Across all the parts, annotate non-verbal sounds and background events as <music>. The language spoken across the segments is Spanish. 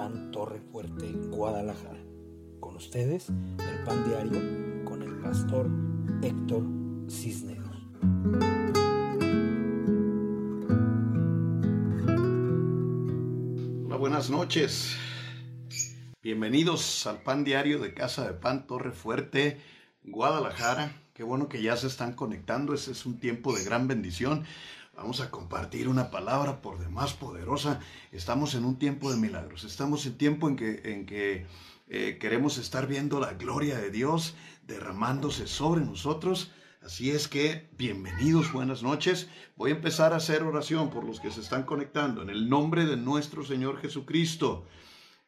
Pan Torre Fuerte, Guadalajara. Con ustedes, el Pan Diario con el pastor Héctor Cisneros. Hola, buenas noches. Bienvenidos al Pan Diario de Casa de Pan Torre Fuerte, Guadalajara. Qué bueno que ya se están conectando. Ese es un tiempo de gran bendición. Vamos a compartir una palabra por demás poderosa. Estamos en un tiempo de milagros. Estamos en tiempo en que, en que eh, queremos estar viendo la gloria de Dios derramándose sobre nosotros. Así es que, bienvenidos, buenas noches. Voy a empezar a hacer oración por los que se están conectando. En el nombre de nuestro Señor Jesucristo.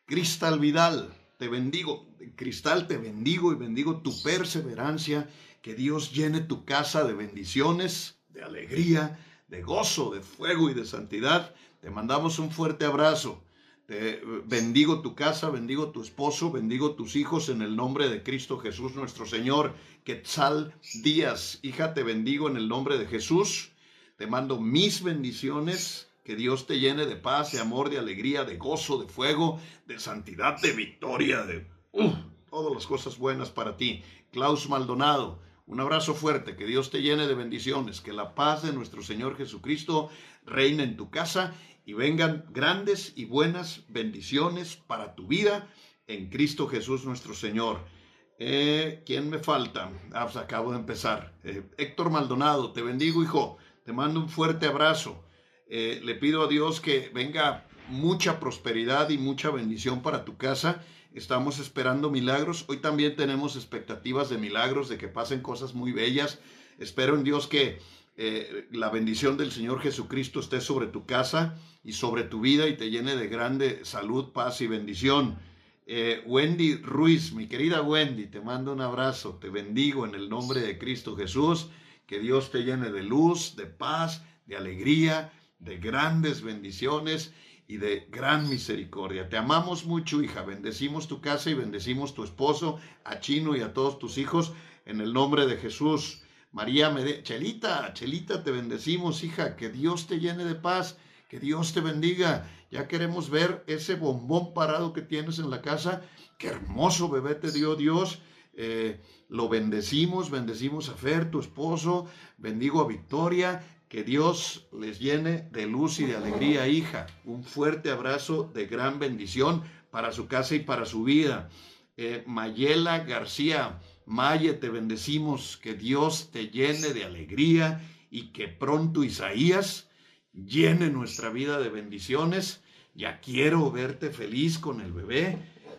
Cristal Vidal, te bendigo. Cristal, te bendigo y bendigo tu perseverancia. Que Dios llene tu casa de bendiciones, de alegría, de gozo, de fuego y de santidad. Te mandamos un fuerte abrazo. Te bendigo tu casa, bendigo tu esposo, bendigo tus hijos en el nombre de Cristo Jesús nuestro Señor. Quetzal Díaz, hija, te bendigo en el nombre de Jesús. Te mando mis bendiciones. Que Dios te llene de paz, de amor, de alegría, de gozo, de fuego, de santidad, de victoria, de uh, todas las cosas buenas para ti. Klaus Maldonado, un abrazo fuerte, que Dios te llene de bendiciones, que la paz de nuestro Señor Jesucristo reine en tu casa y vengan grandes y buenas bendiciones para tu vida en Cristo Jesús nuestro Señor. Eh, ¿Quién me falta? Ah, pues acabo de empezar. Eh, Héctor Maldonado, te bendigo hijo, te mando un fuerte abrazo. Eh, le pido a Dios que venga mucha prosperidad y mucha bendición para tu casa Estamos esperando milagros. Hoy también tenemos expectativas de milagros, de que pasen cosas muy bellas. Espero en Dios que eh, la bendición del Señor Jesucristo esté sobre tu casa y sobre tu vida y te llene de grande salud, paz y bendición. Eh, Wendy Ruiz, mi querida Wendy, te mando un abrazo, te bendigo en el nombre de Cristo Jesús, que Dios te llene de luz, de paz, de alegría, de grandes bendiciones y de gran misericordia. Te amamos mucho, hija. Bendecimos tu casa y bendecimos tu esposo, a Chino y a todos tus hijos, en el nombre de Jesús. María Mede Chelita, Chelita, te bendecimos, hija. Que Dios te llene de paz. Que Dios te bendiga. Ya queremos ver ese bombón parado que tienes en la casa. Qué hermoso bebé te dio Dios. Eh, lo bendecimos, bendecimos a Fer, tu esposo, bendigo a Victoria que Dios les llene de luz y de alegría, hija. Un fuerte abrazo de gran bendición para su casa y para su vida. Eh, Mayela García, Maye, te bendecimos. Que Dios te llene de alegría y que pronto Isaías llene nuestra vida de bendiciones. Ya quiero verte feliz con el bebé,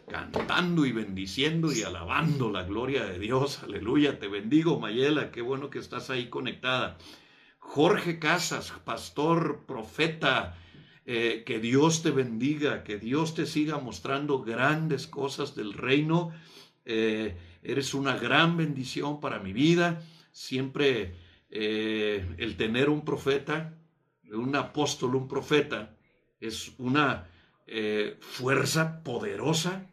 cantando y bendiciendo y alabando la gloria de Dios. Aleluya, te bendigo, Mayela. Qué bueno que estás ahí conectada. Jorge Casas, pastor, profeta, eh, que Dios te bendiga, que Dios te siga mostrando grandes cosas del reino. Eh, eres una gran bendición para mi vida. Siempre eh, el tener un profeta, un apóstol, un profeta, es una fuerza poderosa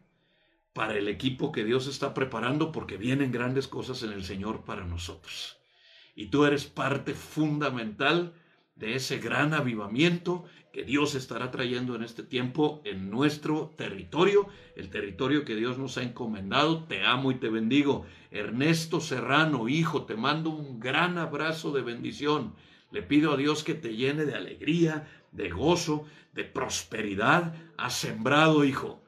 para el equipo que Dios está preparando porque vienen grandes cosas en el Señor para nosotros y tú eres parte fundamental de ese gran avivamiento que Dios estará trayendo en este tiempo en nuestro territorio, el territorio que Dios nos ha encomendado. Te amo y te bendigo. Ernesto Serrano, hijo, te mando un gran abrazo de bendición. Le pido a Dios que te llene de alegría, de gozo, de prosperidad. Has sembrado, hijo.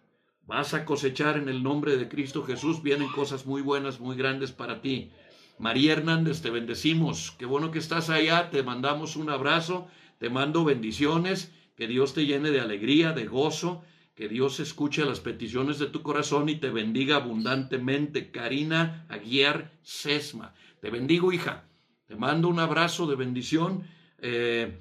Vas a cosechar en el nombre de Cristo Jesús. Vienen cosas muy buenas, muy grandes para ti. María Hernández, te bendecimos. Qué bueno que estás allá. Te mandamos un abrazo. Te mando bendiciones. Que Dios te llene de alegría, de gozo. Que Dios escuche las peticiones de tu corazón y te bendiga abundantemente. Karina Aguiar Sesma. Te bendigo, hija. Te mando un abrazo de bendición. Eh,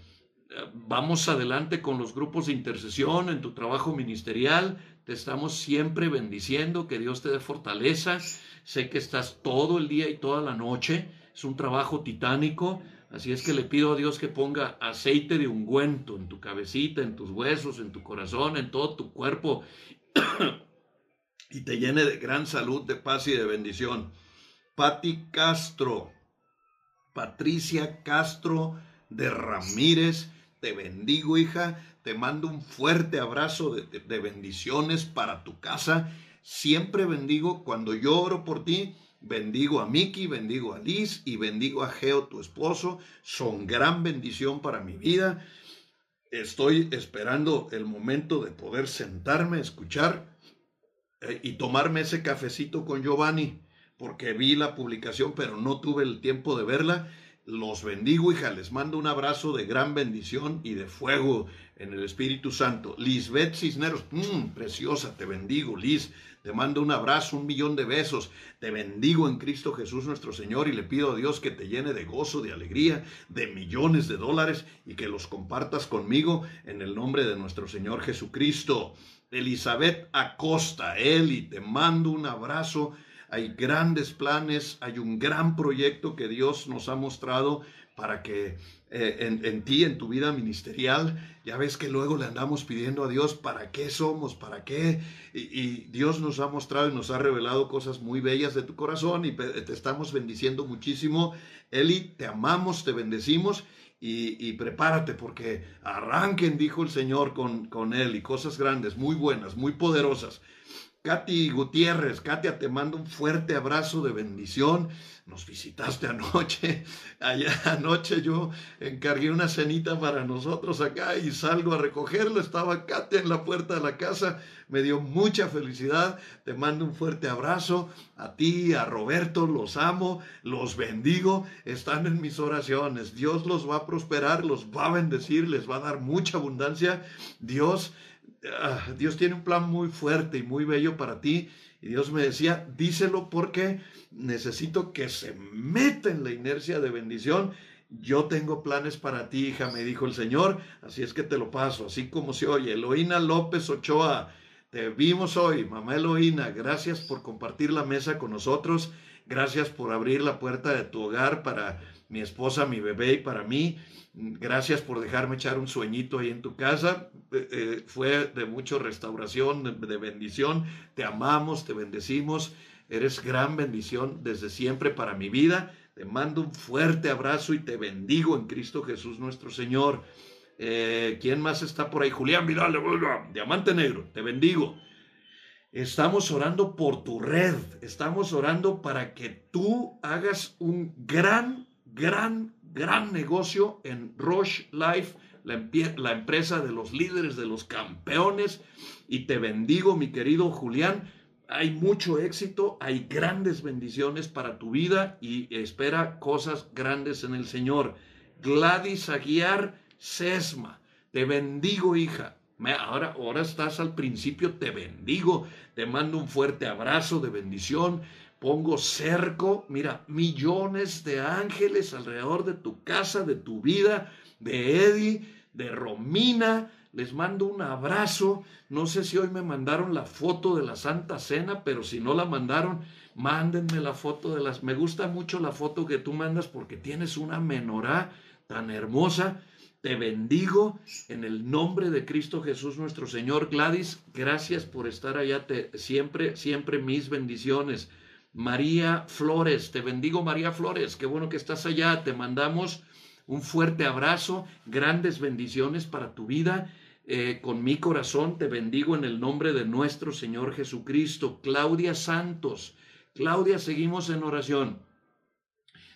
vamos adelante con los grupos de intercesión en tu trabajo ministerial. Te estamos siempre bendiciendo. Que Dios te dé fortaleza. Sé que estás todo el día y toda la noche. Es un trabajo titánico. Así es que le pido a Dios que ponga aceite de ungüento en tu cabecita, en tus huesos, en tu corazón, en todo tu cuerpo. <coughs> y te llene de gran salud, de paz y de bendición. Pati Castro, Patricia Castro de Ramírez, te bendigo, hija. Te mando un fuerte abrazo de, bendiciones para tu casa. Siempre bendigo cuando yo oro por ti. Bendigo a Miki, bendigo a Liz y bendigo a Geo, tu esposo. Son gran bendición para mi vida. Estoy esperando el momento de poder sentarme, escuchar eh, y tomarme ese cafecito con Giovanni, porque vi la publicación, pero no tuve el tiempo de verla. Los bendigo, hija, les mando un abrazo de gran bendición y de fuego en el Espíritu Santo. Lisbeth Cisneros, mmm, preciosa, te bendigo, Liz. Te mando un abrazo, un millón de besos. Te bendigo en Cristo Jesús nuestro Señor y le pido a Dios que te llene de gozo, de alegría, de millones de dólares y que los compartas conmigo en el nombre de nuestro Señor Jesucristo. Elizabeth Acosta, Eli, te mando un abrazo. Hay grandes planes, hay un gran proyecto que Dios nos ha mostrado para que eh, en, ti, en tu vida ministerial, ya ves que luego le andamos pidiendo a Dios para qué somos, para qué, y, Dios nos ha mostrado y nos ha revelado cosas muy bellas de tu corazón y te estamos bendiciendo muchísimo. Eli, te amamos, te bendecimos y, prepárate porque arranquen, dijo el Señor con, con él, y cosas grandes, muy buenas, muy poderosas. Katy Gutiérrez, Katia, te mando un fuerte abrazo de bendición. Nos visitaste anoche. <laughs> Allá anoche yo encargué una cenita para nosotros acá y salgo a recogerlo. Estaba Katia en la puerta de la casa. Me dio mucha felicidad. Te mando un fuerte abrazo. A ti, a Roberto, los amo, los bendigo. Están en mis oraciones. Dios los va a prosperar, los va a bendecir, les va a dar mucha abundancia. Dios Ah, Dios tiene un plan muy fuerte y muy bello para ti. Y Dios me decía, díselo porque necesito que se meta en la inercia de bendición. Yo tengo planes para ti, hija, me dijo el Señor. Así es que te lo paso, así como se oye. Eloína López Ochoa, te vimos hoy, mamá Eloína. Gracias por compartir la mesa con nosotros. Gracias por abrir la puerta de tu hogar para mi esposa, mi bebé y para mí. Gracias por dejarme echar un sueñito ahí en tu casa. Eh, eh, fue de mucha restauración, de, bendición. Te amamos, te bendecimos. Eres gran bendición desde siempre para mi vida. Te mando un fuerte abrazo y te bendigo en Cristo Jesús nuestro Señor. Eh, ¿Quién más está por ahí? Julián Vidal, Diamante Negro, te bendigo. Estamos orando por tu red. Estamos orando para que tú hagas un gran, gran, gran negocio en Roche Life, la, empresa de los líderes, de los campeones. Y te bendigo, mi querido Julián. Hay mucho éxito, hay grandes bendiciones para tu vida y espera cosas grandes en el Señor. Gladys Aguiar Sesma, te bendigo, hija. Ahora, ahora estás al principio, te bendigo, te mando un fuerte abrazo de bendición pongo cerco, mira, millones de ángeles alrededor de tu casa, de tu vida, de Eddie, de Romina. Les mando un abrazo. No sé si hoy me mandaron la foto de la Santa Cena, pero si no la mandaron, mándenme la foto de las... Me gusta mucho la foto que tú mandas porque tienes una menorá tan hermosa. Te bendigo en el nombre de Cristo Jesús nuestro Señor. Gladys, gracias por estar allá. Siempre, siempre mis bendiciones. María Flores. Te bendigo María Flores, qué bueno que estás allá. Te mandamos un fuerte abrazo, grandes bendiciones para tu vida. Eh, con mi corazón te bendigo en el nombre de nuestro Señor Jesucristo. Claudia Santos. Claudia, seguimos en oración.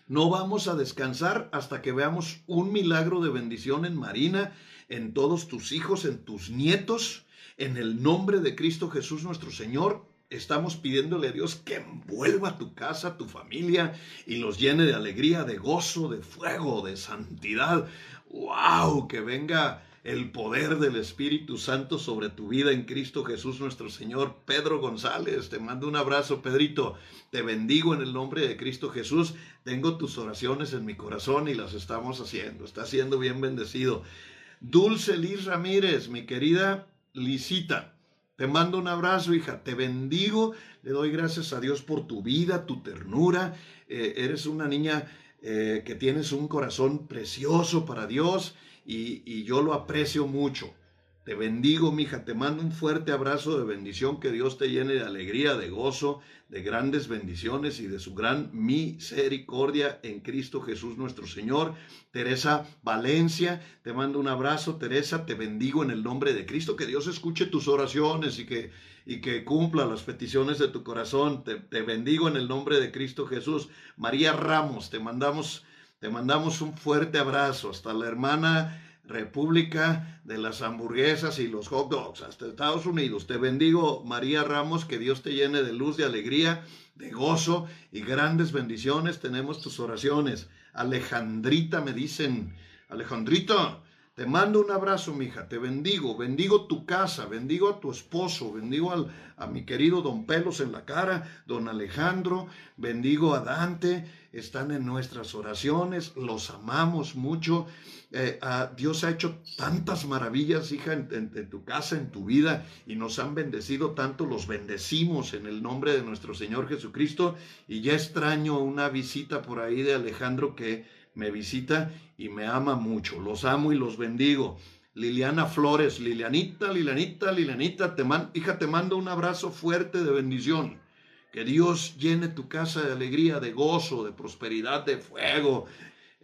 No vamos a descansar hasta que veamos un milagro de bendición en Marina, en todos tus hijos, en tus nietos, en el nombre de Cristo Jesús nuestro Señor estamos pidiéndole a Dios que envuelva tu casa, tu familia y los llene de alegría, de gozo, de fuego, de santidad. ¡Wow! Que venga el poder del Espíritu Santo sobre tu vida en Cristo Jesús nuestro Señor. Pedro González, te mando un abrazo, Pedrito. Te bendigo en el nombre de Cristo Jesús. Tengo tus oraciones en mi corazón y las estamos haciendo. Está siendo bien bendecido. Dulce Liz Ramírez, mi querida Lisita. Te mando un abrazo, hija. Te bendigo. Le doy gracias a Dios por tu vida, tu ternura. Eh, eres una niña eh, que tienes un corazón precioso para Dios y, yo lo aprecio mucho. Te bendigo, mija, te mando un fuerte abrazo de bendición, que Dios te llene de alegría, de gozo, de grandes bendiciones y de su gran misericordia en Cristo Jesús nuestro Señor. Teresa Valencia, te mando un abrazo, Teresa, te bendigo en el nombre de Cristo, que Dios escuche tus oraciones y que, y que cumpla las peticiones de tu corazón. Te, te bendigo en el nombre de Cristo Jesús. María Ramos, te mandamos, te mandamos un fuerte abrazo. Hasta la hermana República de las hamburguesas y los hot dogs, hasta Estados Unidos. Te bendigo, María Ramos, que Dios te llene de luz, de alegría, de gozo y grandes bendiciones. Tenemos tus oraciones. Alejandrita, me dicen, Alejandrita, te mando un abrazo, mija, te bendigo, bendigo tu casa, bendigo a tu esposo, bendigo al, a mi querido don Pelos en la cara, don Alejandro, bendigo a Dante, están en nuestras oraciones, los amamos mucho. Eh, Dios ha hecho tantas maravillas, hija, en, tu casa, en tu vida, y nos han bendecido tanto, los bendecimos en el nombre de nuestro Señor Jesucristo, y ya extraño una visita por ahí de Alejandro que me visita y me ama mucho. Los amo y los bendigo. Liliana Flores, Lilianita, Lilianita, Lilianita, te hija, te mando un abrazo fuerte de bendición. Que Dios llene tu casa de alegría, de gozo, de prosperidad, de fuego.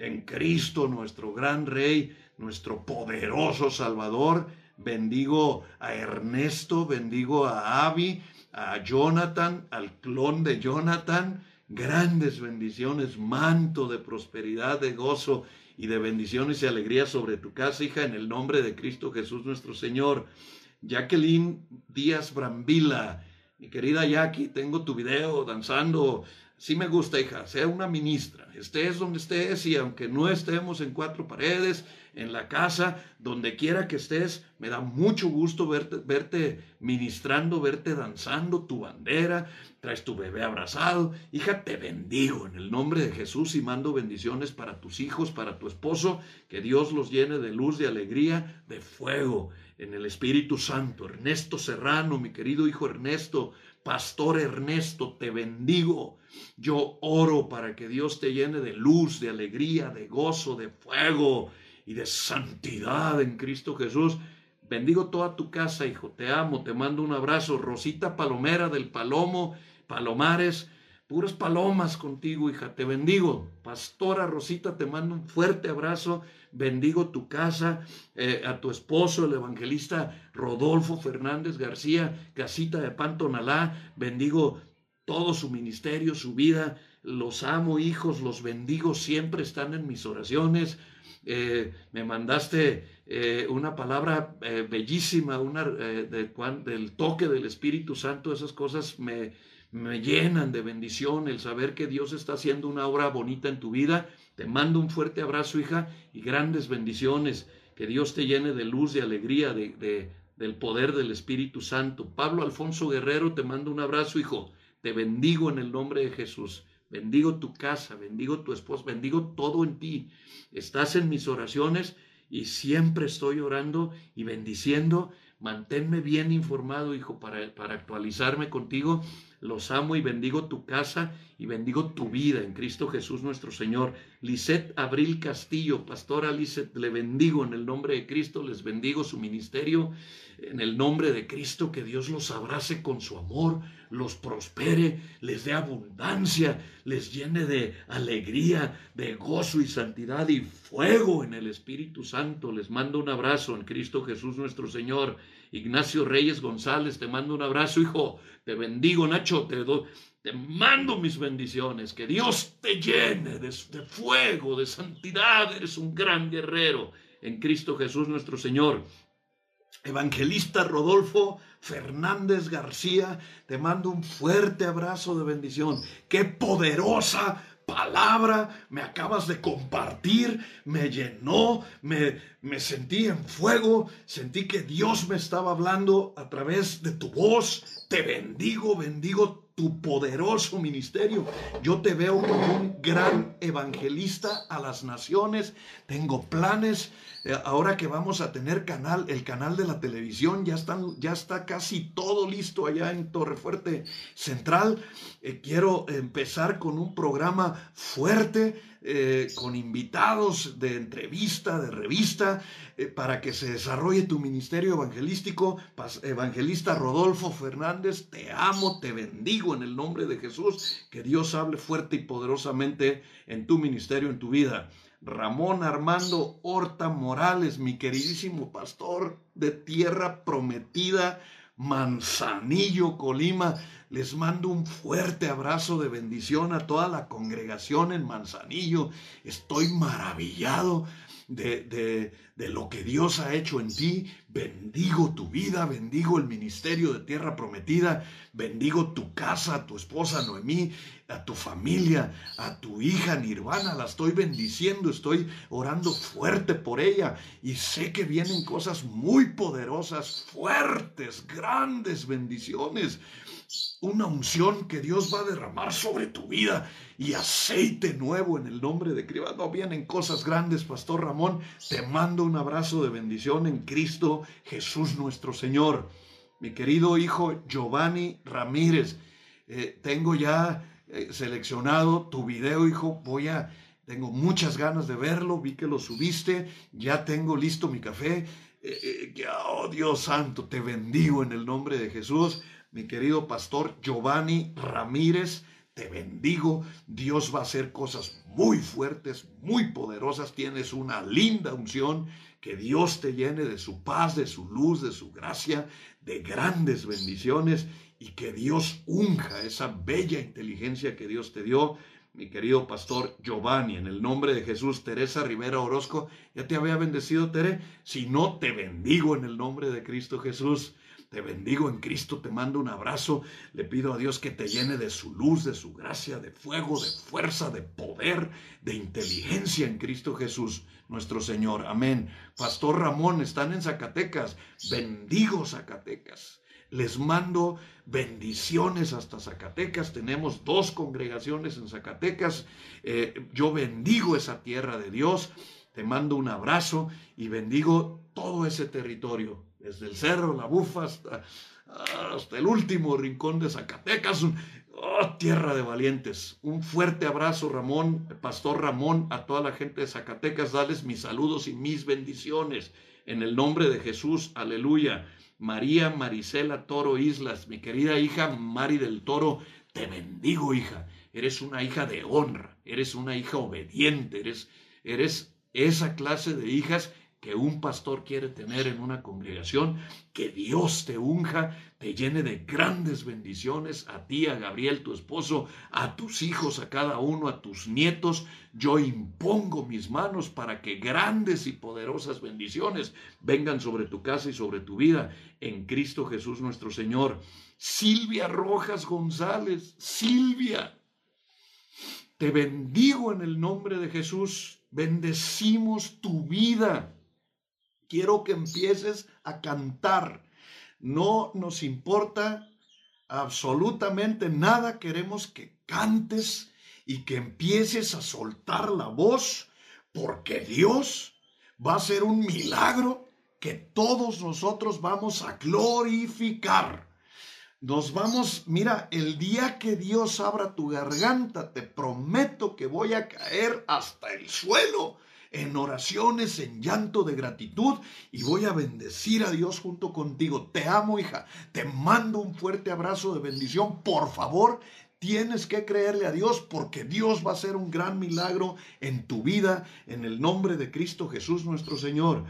En Cristo, nuestro gran Rey, nuestro poderoso Salvador. Bendigo a Ernesto, bendigo a Abby, a Jonathan, al clon de Jonathan grandes bendiciones, manto de prosperidad, de gozo y de bendiciones y alegría sobre tu casa, hija, en el nombre de Cristo Jesús nuestro Señor. Jacqueline Díaz Brambila, mi querida Jackie, tengo tu video danzando. Sí me gusta, hija, sea una ministra, estés donde estés y aunque no estemos en cuatro paredes, en la casa, donde quiera que estés. Me da mucho gusto verte, verte ministrando, verte danzando tu bandera, traes tu bebé abrazado. Hija, te bendigo en el nombre de Jesús y mando bendiciones para tus hijos, para tu esposo, que Dios los llene de luz, de alegría, de fuego en el Espíritu Santo. Ernesto Serrano, mi querido hijo Ernesto, Pastor Ernesto, te bendigo. Yo oro para que Dios te llene de luz, de alegría, de gozo, de fuego y de santidad en Cristo Jesús. Bendigo toda tu casa, hijo. Te amo, te mando un abrazo. Rosita Palomera del Palomo, Palomares, puras palomas contigo, hija. Te bendigo. Pastora Rosita, te mando un fuerte abrazo. Bendigo tu casa, eh, a tu esposo, el evangelista Rodolfo Fernández García, casita de Pantonalá. Bendigo todo su ministerio, su vida. Los amo, hijos, los bendigo. Siempre están en mis oraciones. Eh, me mandaste eh, una palabra eh, bellísima, una, del toque del Espíritu Santo, esas cosas me, llenan de bendición, el saber que Dios está haciendo una obra bonita en tu vida. Te mando un fuerte abrazo, hija, y grandes bendiciones. Que Dios te llene de luz, de alegría, de, del poder del Espíritu Santo. Pablo Alfonso Guerrero, te mando un abrazo, hijo. Te bendigo en el nombre de Jesús. Bendigo tu casa, bendigo tu esposo, bendigo todo en ti. Estás en mis oraciones y siempre estoy orando y bendiciendo. Manténme bien informado, hijo, para, para actualizarme contigo. Los amo y bendigo tu casa y bendigo tu vida en Cristo Jesús nuestro Señor. Lisette Abril Castillo, pastora Lisette, le bendigo en el nombre de Cristo, les bendigo su ministerio en el nombre de Cristo, que Dios los abrace con su amor, los prospere, les dé abundancia, les llene de alegría, de gozo y santidad y fuego en el Espíritu Santo. Les mando un abrazo en Cristo Jesús nuestro Señor. Ignacio Reyes González, te mando un abrazo, hijo. Te bendigo, Nacho, te doy. Te mando mis bendiciones, que Dios te llene de, de fuego, de santidad. Eres un gran guerrero en Cristo Jesús nuestro Señor. Evangelista Rodolfo Fernández García, te mando un fuerte abrazo de bendición. Qué poderosa palabra me acabas de compartir, me llenó, me, me sentí en fuego, sentí que Dios me estaba hablando a través de tu voz. Te bendigo, bendigo tu poderoso ministerio. Yo te veo como un gran evangelista a las naciones. Tengo planes. Eh, ahora que vamos a tener canal, el canal de la televisión, ya, están, ya está casi todo listo allá en Torrefuerte Central. Eh, quiero empezar con un programa fuerte eh, con invitados de entrevista, de revista, eh, para que se desarrolle tu ministerio evangelístico. Evangelista Rodolfo Fernández, te amo, te bendigo en el nombre de Jesús. Que Dios hable fuerte y poderosamente en tu ministerio, en tu vida. Ramón Armando Horta Morales, mi queridísimo pastor de tierra prometida, Manzanillo, Colima. Les mando un fuerte abrazo de bendición a toda la congregación en Manzanillo. Estoy maravillado de, lo que Dios ha hecho en ti. Bendigo tu vida, bendigo el ministerio de tierra prometida, bendigo tu casa, a tu esposa Noemí, a tu familia, a tu hija Nirvana. La estoy bendiciendo, estoy orando fuerte por ella y sé que vienen cosas muy poderosas, fuertes, grandes bendiciones una unción que Dios va a derramar sobre tu vida y aceite nuevo en el nombre de Cristo. No vienen cosas grandes, Pastor Ramón. Te mando un abrazo de bendición en Cristo Jesús nuestro Señor. Mi querido hijo Giovanni Ramírez, eh, tengo ya eh, seleccionado tu video, hijo. Voy a, tengo muchas ganas de verlo. Vi que lo subiste. Ya tengo listo mi café. Eh, oh Dios santo, te bendigo en el nombre de Jesús mi querido pastor Giovanni Ramírez. Te bendigo. Dios va a hacer cosas muy fuertes, muy poderosas. Tienes una linda unción. Que Dios te llene de su paz, de su luz, de su gracia, de grandes bendiciones y que Dios unja esa bella inteligencia que Dios te dio. Mi querido pastor Giovanni, en el nombre de Jesús, Teresa Rivera Orozco, ya te había bendecido, Tere. Si no, te bendigo en el nombre de Cristo Jesús. Te bendigo en Cristo, te mando un abrazo. Le pido a Dios que te llene de su luz, de su gracia, de fuego, de fuerza, de poder, de inteligencia en Cristo Jesús, nuestro Señor. Amén. Pastor Ramón, están en Zacatecas. Bendigo Zacatecas. Les mando bendiciones hasta Zacatecas. Tenemos dos congregaciones en Zacatecas. Eh, yo bendigo esa tierra de Dios. Te mando un abrazo y bendigo todo ese territorio desde el cerro La Bufa hasta, el último rincón de Zacatecas. Oh, tierra de valientes. Un fuerte abrazo, Ramón, Pastor Ramón, a toda la gente de Zacatecas. Dales mis saludos y mis bendiciones. En el nombre de Jesús, aleluya. María Marisela Toro Islas, mi querida hija Mari del Toro, te bendigo, hija. Eres una hija de honra, eres una hija obediente, eres, eres esa clase de hijas que un pastor quiere tener en una congregación, que Dios te unja, te llene de grandes bendiciones, a ti, a Gabriel, tu esposo, a tus hijos, a cada uno, a tus nietos. Yo impongo mis manos para que grandes y poderosas bendiciones vengan sobre tu casa y sobre tu vida en Cristo Jesús nuestro Señor. Silvia Rojas González, Silvia, te bendigo en el nombre de Jesús. Bendecimos tu vida quiero que empieces a cantar. No nos importa absolutamente nada, queremos que cantes y que empieces a soltar la voz, porque Dios va a hacer un milagro que todos nosotros vamos a glorificar. Nos vamos, mira, el día que Dios abra tu garganta, te prometo que voy a caer hasta el suelo en oraciones, en llanto de gratitud y voy a bendecir a Dios junto contigo. Te amo, hija. Te mando un fuerte abrazo de bendición. Por favor, tienes que creerle a Dios porque Dios va a hacer un gran milagro en tu vida en el nombre de Cristo Jesús nuestro Señor.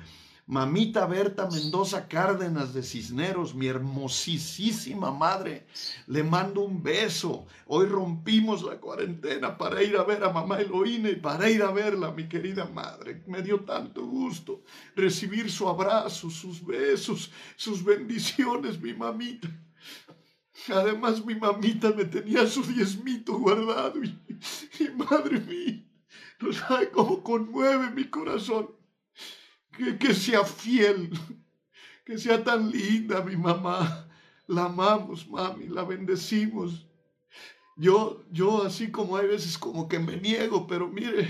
Mamita Berta Mendoza Cárdenas de Cisneros, mi hermosísima madre, le mando un beso. Hoy rompimos la cuarentena para ir a ver a mamá Eloína y para ir a verla, mi querida madre. Me dio tanto gusto recibir su abrazo, sus besos, sus bendiciones, mi mamita. Además, mi mamita me tenía su diezmito guardado y, madre mía, no sabe cómo conmueve mi corazón que, sea fiel, que sea tan linda mi mamá. La amamos, mami, la bendecimos. Yo, yo así como hay veces como que me niego, pero mire,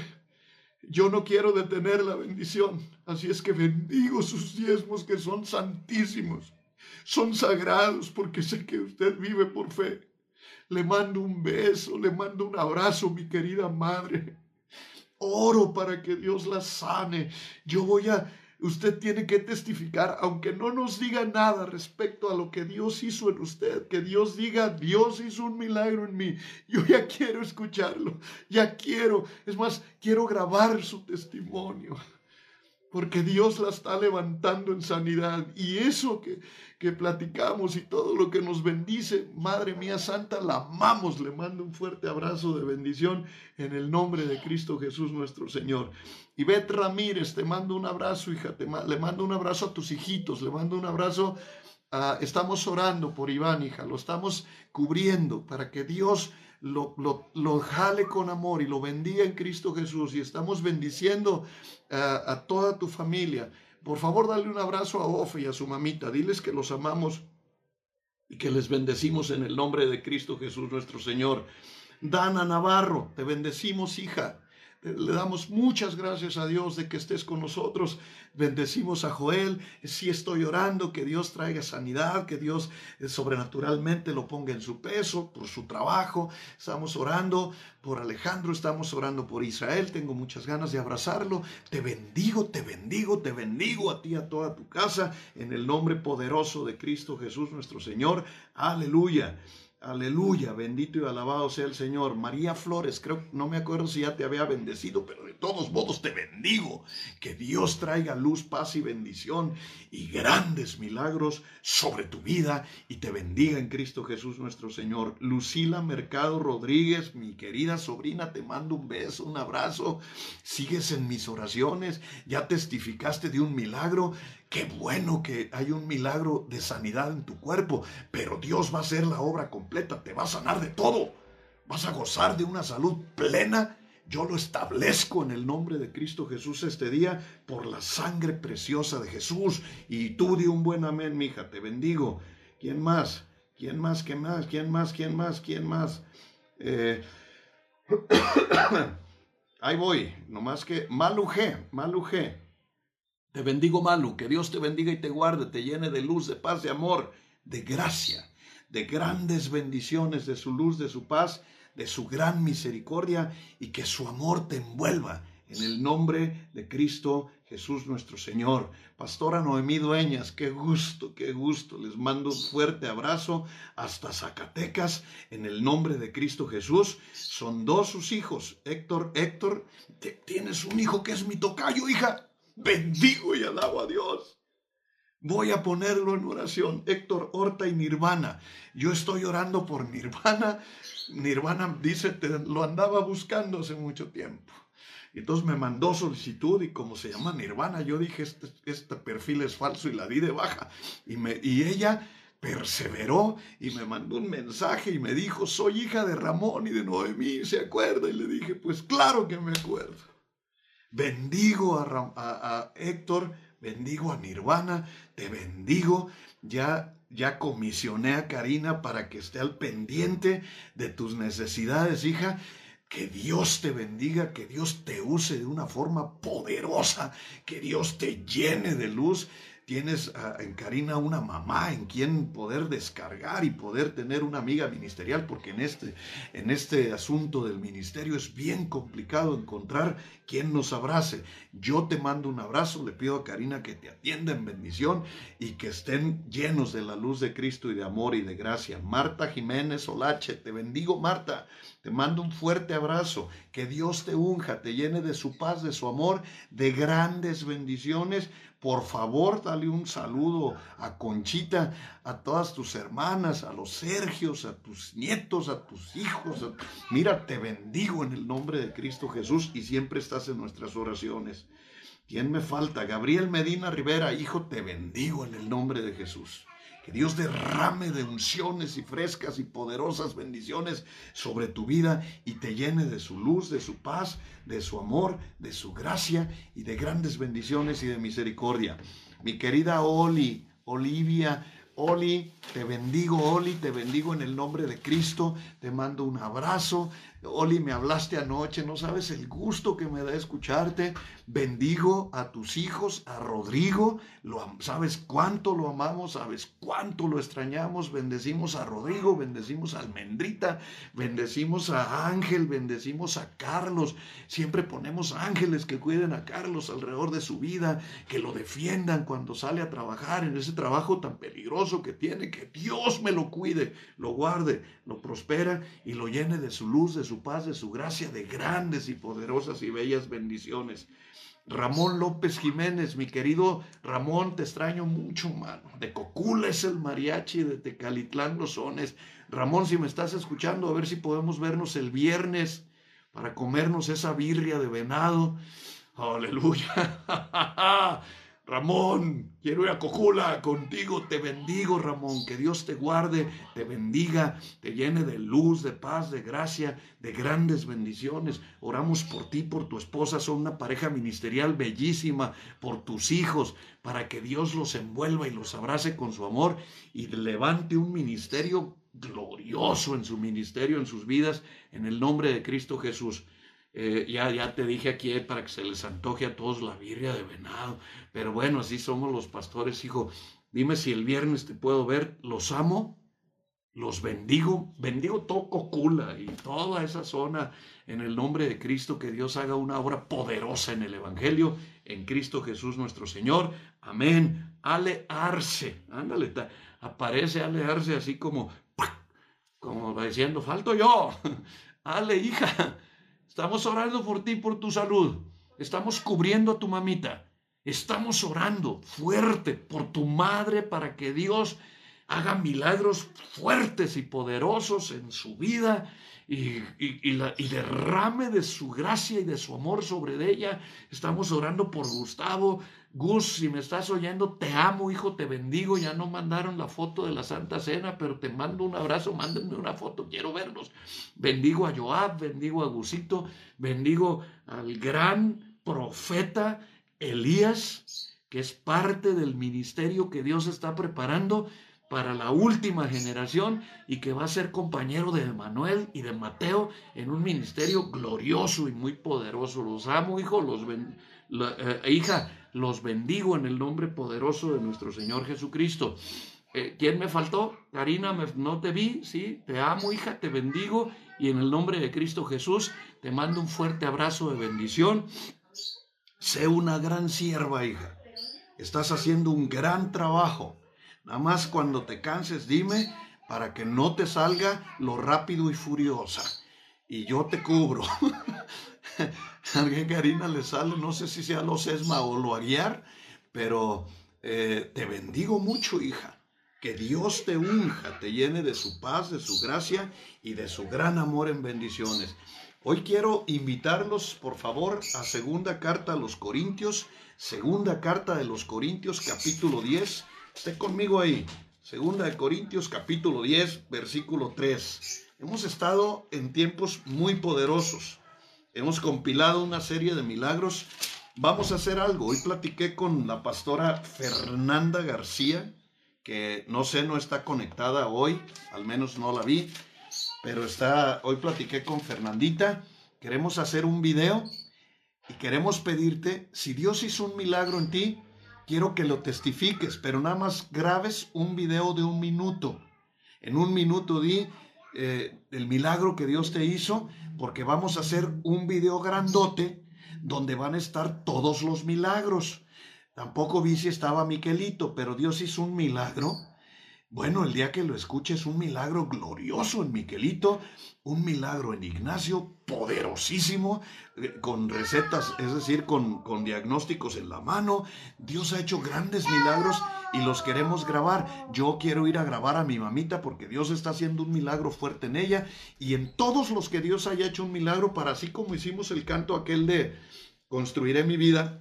yo no quiero detener la bendición. Así es que bendigo sus diezmos que son santísimos, son sagrados porque sé que usted vive por fe. Le mando un beso, le mando un abrazo, mi querida madre. Oro para que Dios la sane. Yo voy a Usted tiene que testificar, aunque no nos diga nada respecto a lo que Dios hizo en usted, que Dios diga, Dios hizo un milagro en mí. Yo ya quiero escucharlo, ya quiero, es más, quiero grabar su testimonio porque Dios la está levantando en sanidad. Y eso que, que platicamos y todo lo que nos bendice, Madre mía Santa, la amamos. Le mando un fuerte abrazo de bendición en el nombre de Cristo Jesús nuestro Señor. Y Bet Ramírez, te mando un abrazo, hija, te, le mando un abrazo a tus hijitos, le mando un abrazo. estamos orando por Iván, hija, lo estamos cubriendo para que Dios lo, lo, jale con amor y lo bendiga en Cristo Jesús y estamos bendiciendo a toda tu familia. Por favor, dale un abrazo a Ofe y a su mamita. Diles que los amamos y que les bendecimos en el nombre de Cristo Jesús nuestro Señor. Dana Navarro, te bendecimos, hija. Le damos muchas gracias a Dios de que estés con nosotros. Bendecimos a Joel. Sí estoy orando que Dios traiga sanidad, que Dios eh, sobrenaturalmente lo ponga en su peso por su trabajo. Estamos orando por Alejandro, estamos orando por Israel. Tengo muchas ganas de abrazarlo. Te bendigo, te bendigo, te bendigo a ti, a toda tu casa, en el nombre poderoso de Cristo Jesús nuestro Señor. Aleluya. Aleluya, bendito y alabado sea el Señor. María Flores, creo, no me acuerdo si ya te había bendecido, pero de todos modos te bendigo. Que Dios traiga luz, paz y bendición y grandes milagros sobre tu vida y te bendiga en Cristo Jesús nuestro Señor. Lucila Mercado Rodríguez, mi querida sobrina, te mando un beso, un abrazo. Sigues en mis oraciones, ya testificaste de un milagro Qué bueno que hay un milagro de sanidad en tu cuerpo, pero Dios va a hacer la obra completa, te va a sanar de todo. Vas a gozar de una salud plena. Yo lo establezco en el nombre de Cristo Jesús este día por la sangre preciosa de Jesús. Y tú di un buen amén, mija, te bendigo. ¿Quién más? ¿Quién más? ¿Quién más? ¿Quién más? ¿Quién más? ¿Quién más? Eh, <coughs> ahí voy, nomás que Maluje, Maluje. Te bendigo, Malu, que Dios te bendiga y te guarde, te llene de luz, de paz, de amor, de gracia, de grandes bendiciones, de su luz, de su paz, de su gran misericordia y que su amor te envuelva en el nombre de Cristo Jesús nuestro Señor. Pastora Noemí Dueñas, qué gusto, qué gusto. Les mando un fuerte abrazo hasta Zacatecas en el nombre de Cristo Jesús. Son dos sus hijos. Héctor, Héctor, tienes un hijo que es mi tocayo, hija. Bendigo y alabo a Dios. Voy a ponerlo en oración. Héctor Horta y Nirvana. Yo estoy orando por Nirvana. Nirvana dice, te, lo andaba buscando hace mucho tiempo. Y entonces me mandó solicitud y como se llama Nirvana, yo dije, este, este perfil es falso y la di de baja. Y, y ella perseveró y me mandó un mensaje y me dijo, soy hija de Ramón y de Noemí, ¿se acuerda? Y le dije, pues claro que me acuerdo. Bendigo a, Héctor, bendigo a Nirvana, te bendigo. Ya, ya comisioné a Karina para que esté al pendiente de tus necesidades, hija. Que Dios te bendiga, que Dios te use de una forma poderosa, que Dios te llene de luz tienes en Karina una mamá en quien poder descargar y poder tener una amiga ministerial, porque en este, en este asunto del ministerio es bien complicado encontrar quien nos abrace. Yo te mando un abrazo, le pido a Karina que te atienda en bendición y que estén llenos de la luz de Cristo y de amor y de gracia. Marta Jiménez Olache, te bendigo Marta, te mando un fuerte abrazo, que Dios te unja, te llene de su paz, de su amor, de grandes bendiciones por favor, dale un saludo a Conchita, a todas tus hermanas, a los Sergios, a tus nietos, a tus hijos. Mira, te bendigo en el nombre de Cristo Jesús y siempre estás en nuestras oraciones. ¿Quién me falta? Gabriel Medina Rivera, hijo, te bendigo en el nombre de Jesús. Que Dios derrame de unciones y frescas y poderosas bendiciones sobre tu vida y te llene de su luz, de su paz, de su amor, de su gracia y de grandes bendiciones y de misericordia. Mi querida Oli, Olivia, Oli, te bendigo, Oli, te bendigo en el nombre de Cristo, te mando un abrazo, Oli, me hablaste anoche, no sabes el gusto que me da escucharte. Bendigo a tus hijos, a Rodrigo, lo, sabes cuánto lo amamos, sabes cuánto lo extrañamos. Bendecimos a Rodrigo, bendecimos a Almendrita, bendecimos a Ángel, bendecimos a Carlos. Siempre ponemos ángeles que cuiden a Carlos alrededor de su vida, que lo defiendan cuando sale a trabajar en ese trabajo tan peligroso que tiene. Que Dios me lo cuide, lo guarde, lo prospera y lo llene de su luz, de su paz, de su gracia, de grandes y poderosas y bellas bendiciones. Ramón López Jiménez, mi querido Ramón, te extraño mucho, mano. De Cocula es el mariachi, de Tecalitlán los sones. Ramón, si me estás escuchando, a ver si podemos vernos el viernes para comernos esa birria de venado. Aleluya. <laughs> Ramón, quiero ir a Cojula contigo, te bendigo, Ramón, que Dios te guarde, te bendiga, te llene de luz, de paz, de gracia, de grandes bendiciones. Oramos por ti, por tu esposa, son una pareja ministerial bellísima, por tus hijos, para que Dios los envuelva y los abrace con su amor y levante un ministerio glorioso en su ministerio, en sus vidas, en el nombre de Cristo Jesús. Eh, ya, ya te dije aquí para que se les antoje a todos la birria de venado. Pero bueno, así somos los pastores, hijo. Dime si el viernes te puedo ver. Los amo, los bendigo. Bendigo todo Cula y toda esa zona en el nombre de Cristo. Que Dios haga una obra poderosa en el Evangelio, en Cristo Jesús nuestro Señor. Amén. Alearse. Ándale, aparece alearse así como, como diciendo, falto yo. <laughs> Ale, hija. Estamos orando por ti, por tu salud. Estamos cubriendo a tu mamita. Estamos orando fuerte por tu madre para que Dios haga milagros fuertes y poderosos en su vida y, derrame de su gracia y de su amor sobre ella. Estamos orando por Gustavo. Gus, si me estás oyendo, te amo, hijo, te bendigo. Ya no mandaron la foto de la Santa Cena, pero te mando un abrazo, mándenme una foto, quiero verlos. Bendigo a Joab, bendigo a Gusito, bendigo al gran profeta Elías, que es parte del ministerio que Dios está preparando para la última generación y que va a ser compañero de Emanuel y de Mateo en un ministerio glorioso y muy poderoso. Los amo, hijo, los eh, hija, los bendigo en el nombre poderoso de nuestro Señor Jesucristo. Eh, ¿Quién me faltó? Karina, no te vi, sí, te amo, hija, te bendigo y en el nombre de Cristo Jesús te mando un fuerte abrazo de bendición. Sé una gran sierva, hija. Estás haciendo un gran trabajo Nada más cuando te canses, dime para que no te salga lo rápido y furiosa. Y yo te cubro. <laughs> <laughs> Alguien Karina le sale, no sé si sea lo sesma o lo aguiar, pero eh, te bendigo mucho, hija. Que Dios te unja, te llene de su paz, de su gracia y de su gran amor en bendiciones. Hoy quiero invitarlos, por favor, a segunda carta a los Corintios, segunda carta de los Corintios, capítulo 10 Esté conmigo ahí. Segunda de Corintios capítulo 10, versículo 3. Hemos estado en tiempos muy poderosos. Hemos compilado una serie de milagros. Vamos a hacer algo. Hoy platiqué con la pastora Fernanda García, que no sé, no está conectada hoy, al menos no la vi, pero está, hoy platiqué con Fernandita. Queremos hacer un video y queremos pedirte, si Dios hizo un milagro en ti, quiero que lo testifiques, pero nada más grabes un video de un minuto. En un minuto di eh, el milagro que Dios te hizo, porque vamos a hacer un video grandote donde van a estar todos los milagros. Tampoco vi si estaba Miquelito, pero Dios hizo un milagro bueno, el día que lo escuches, un milagro glorioso en Miquelito, un milagro en Ignacio, poderosísimo, eh, con recetas, es decir, con, con diagnósticos en la mano. Dios ha hecho grandes milagros y los queremos grabar. Yo quiero ir a grabar a mi mamita porque Dios está haciendo un milagro fuerte en ella y en todos los que Dios haya hecho un milagro, para así como hicimos el canto aquel de construiré mi vida,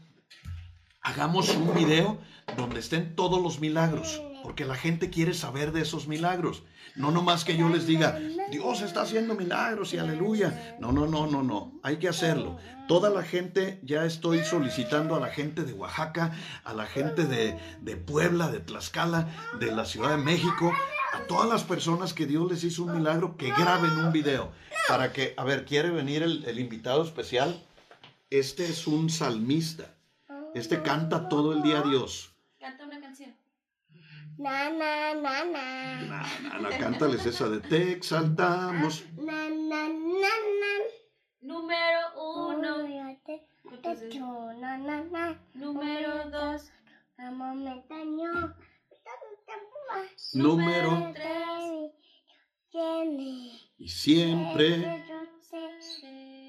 hagamos un video donde estén todos los milagros porque la gente quiere saber de esos milagros. No nomás que yo les diga, Dios está haciendo milagros y aleluya. No, no, no, no, no. Hay que hacerlo. Toda la gente, ya estoy solicitando a la gente de Oaxaca, a la gente de, de Puebla, de Tlaxcala, de la Ciudad de México, a todas las personas que Dios les hizo un milagro, que graben un video. para que, a ver, ¿quiere venir el, invitado especial? Este es un salmista. Este canta todo el día a Dios. Na, na, na, na. Na, na, na, cántales esa de te exaltamos. Na, na, na, na. Número uno. Uno, te- te- chu, na, na, na. número dos. Amor me dañó. Número tres. Tiene. y siempre,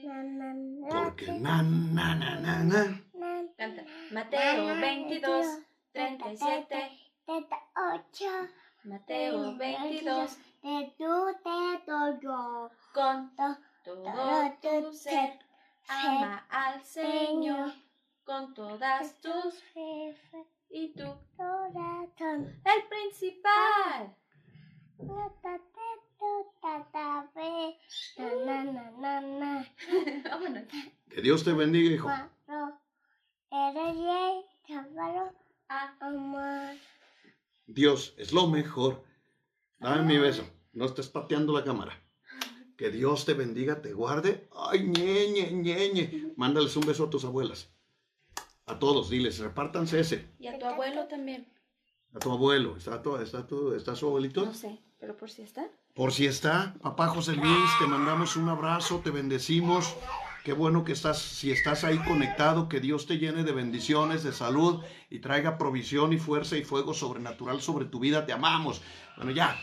Na, na, na, porque na, na, na, na, na. na. Canta. Mateo 22, 37. Teta ocho. Mateo 22. De tu yo. Con To- todo tu ser. Ama al Señor con todas tus y tu corazón. el principal. Te. <laughs> Que Dios te bendiga, hijo. Cuatro. Eres rey, chaval, Ah, amor. Dios es lo mejor. Dame mi beso. No estés pateando la cámara. Que Dios te bendiga, te guarde. Ay, ñeñe, ñeñe. Mándales un beso a tus abuelas. A todos, diles, repártanse ese. y a tu abuelo también. A tu abuelo. ¿Está, tu, está, tu, ¿Está su abuelito? No sé, pero por si está. Por si está, papá José Luis, te mandamos un abrazo, te bendecimos. Qué bueno que estás, si estás ahí conectado, que Dios te llene de bendiciones, de salud y traiga provisión y fuerza y fuego sobrenatural sobre tu vida. Te amamos. Bueno, ya,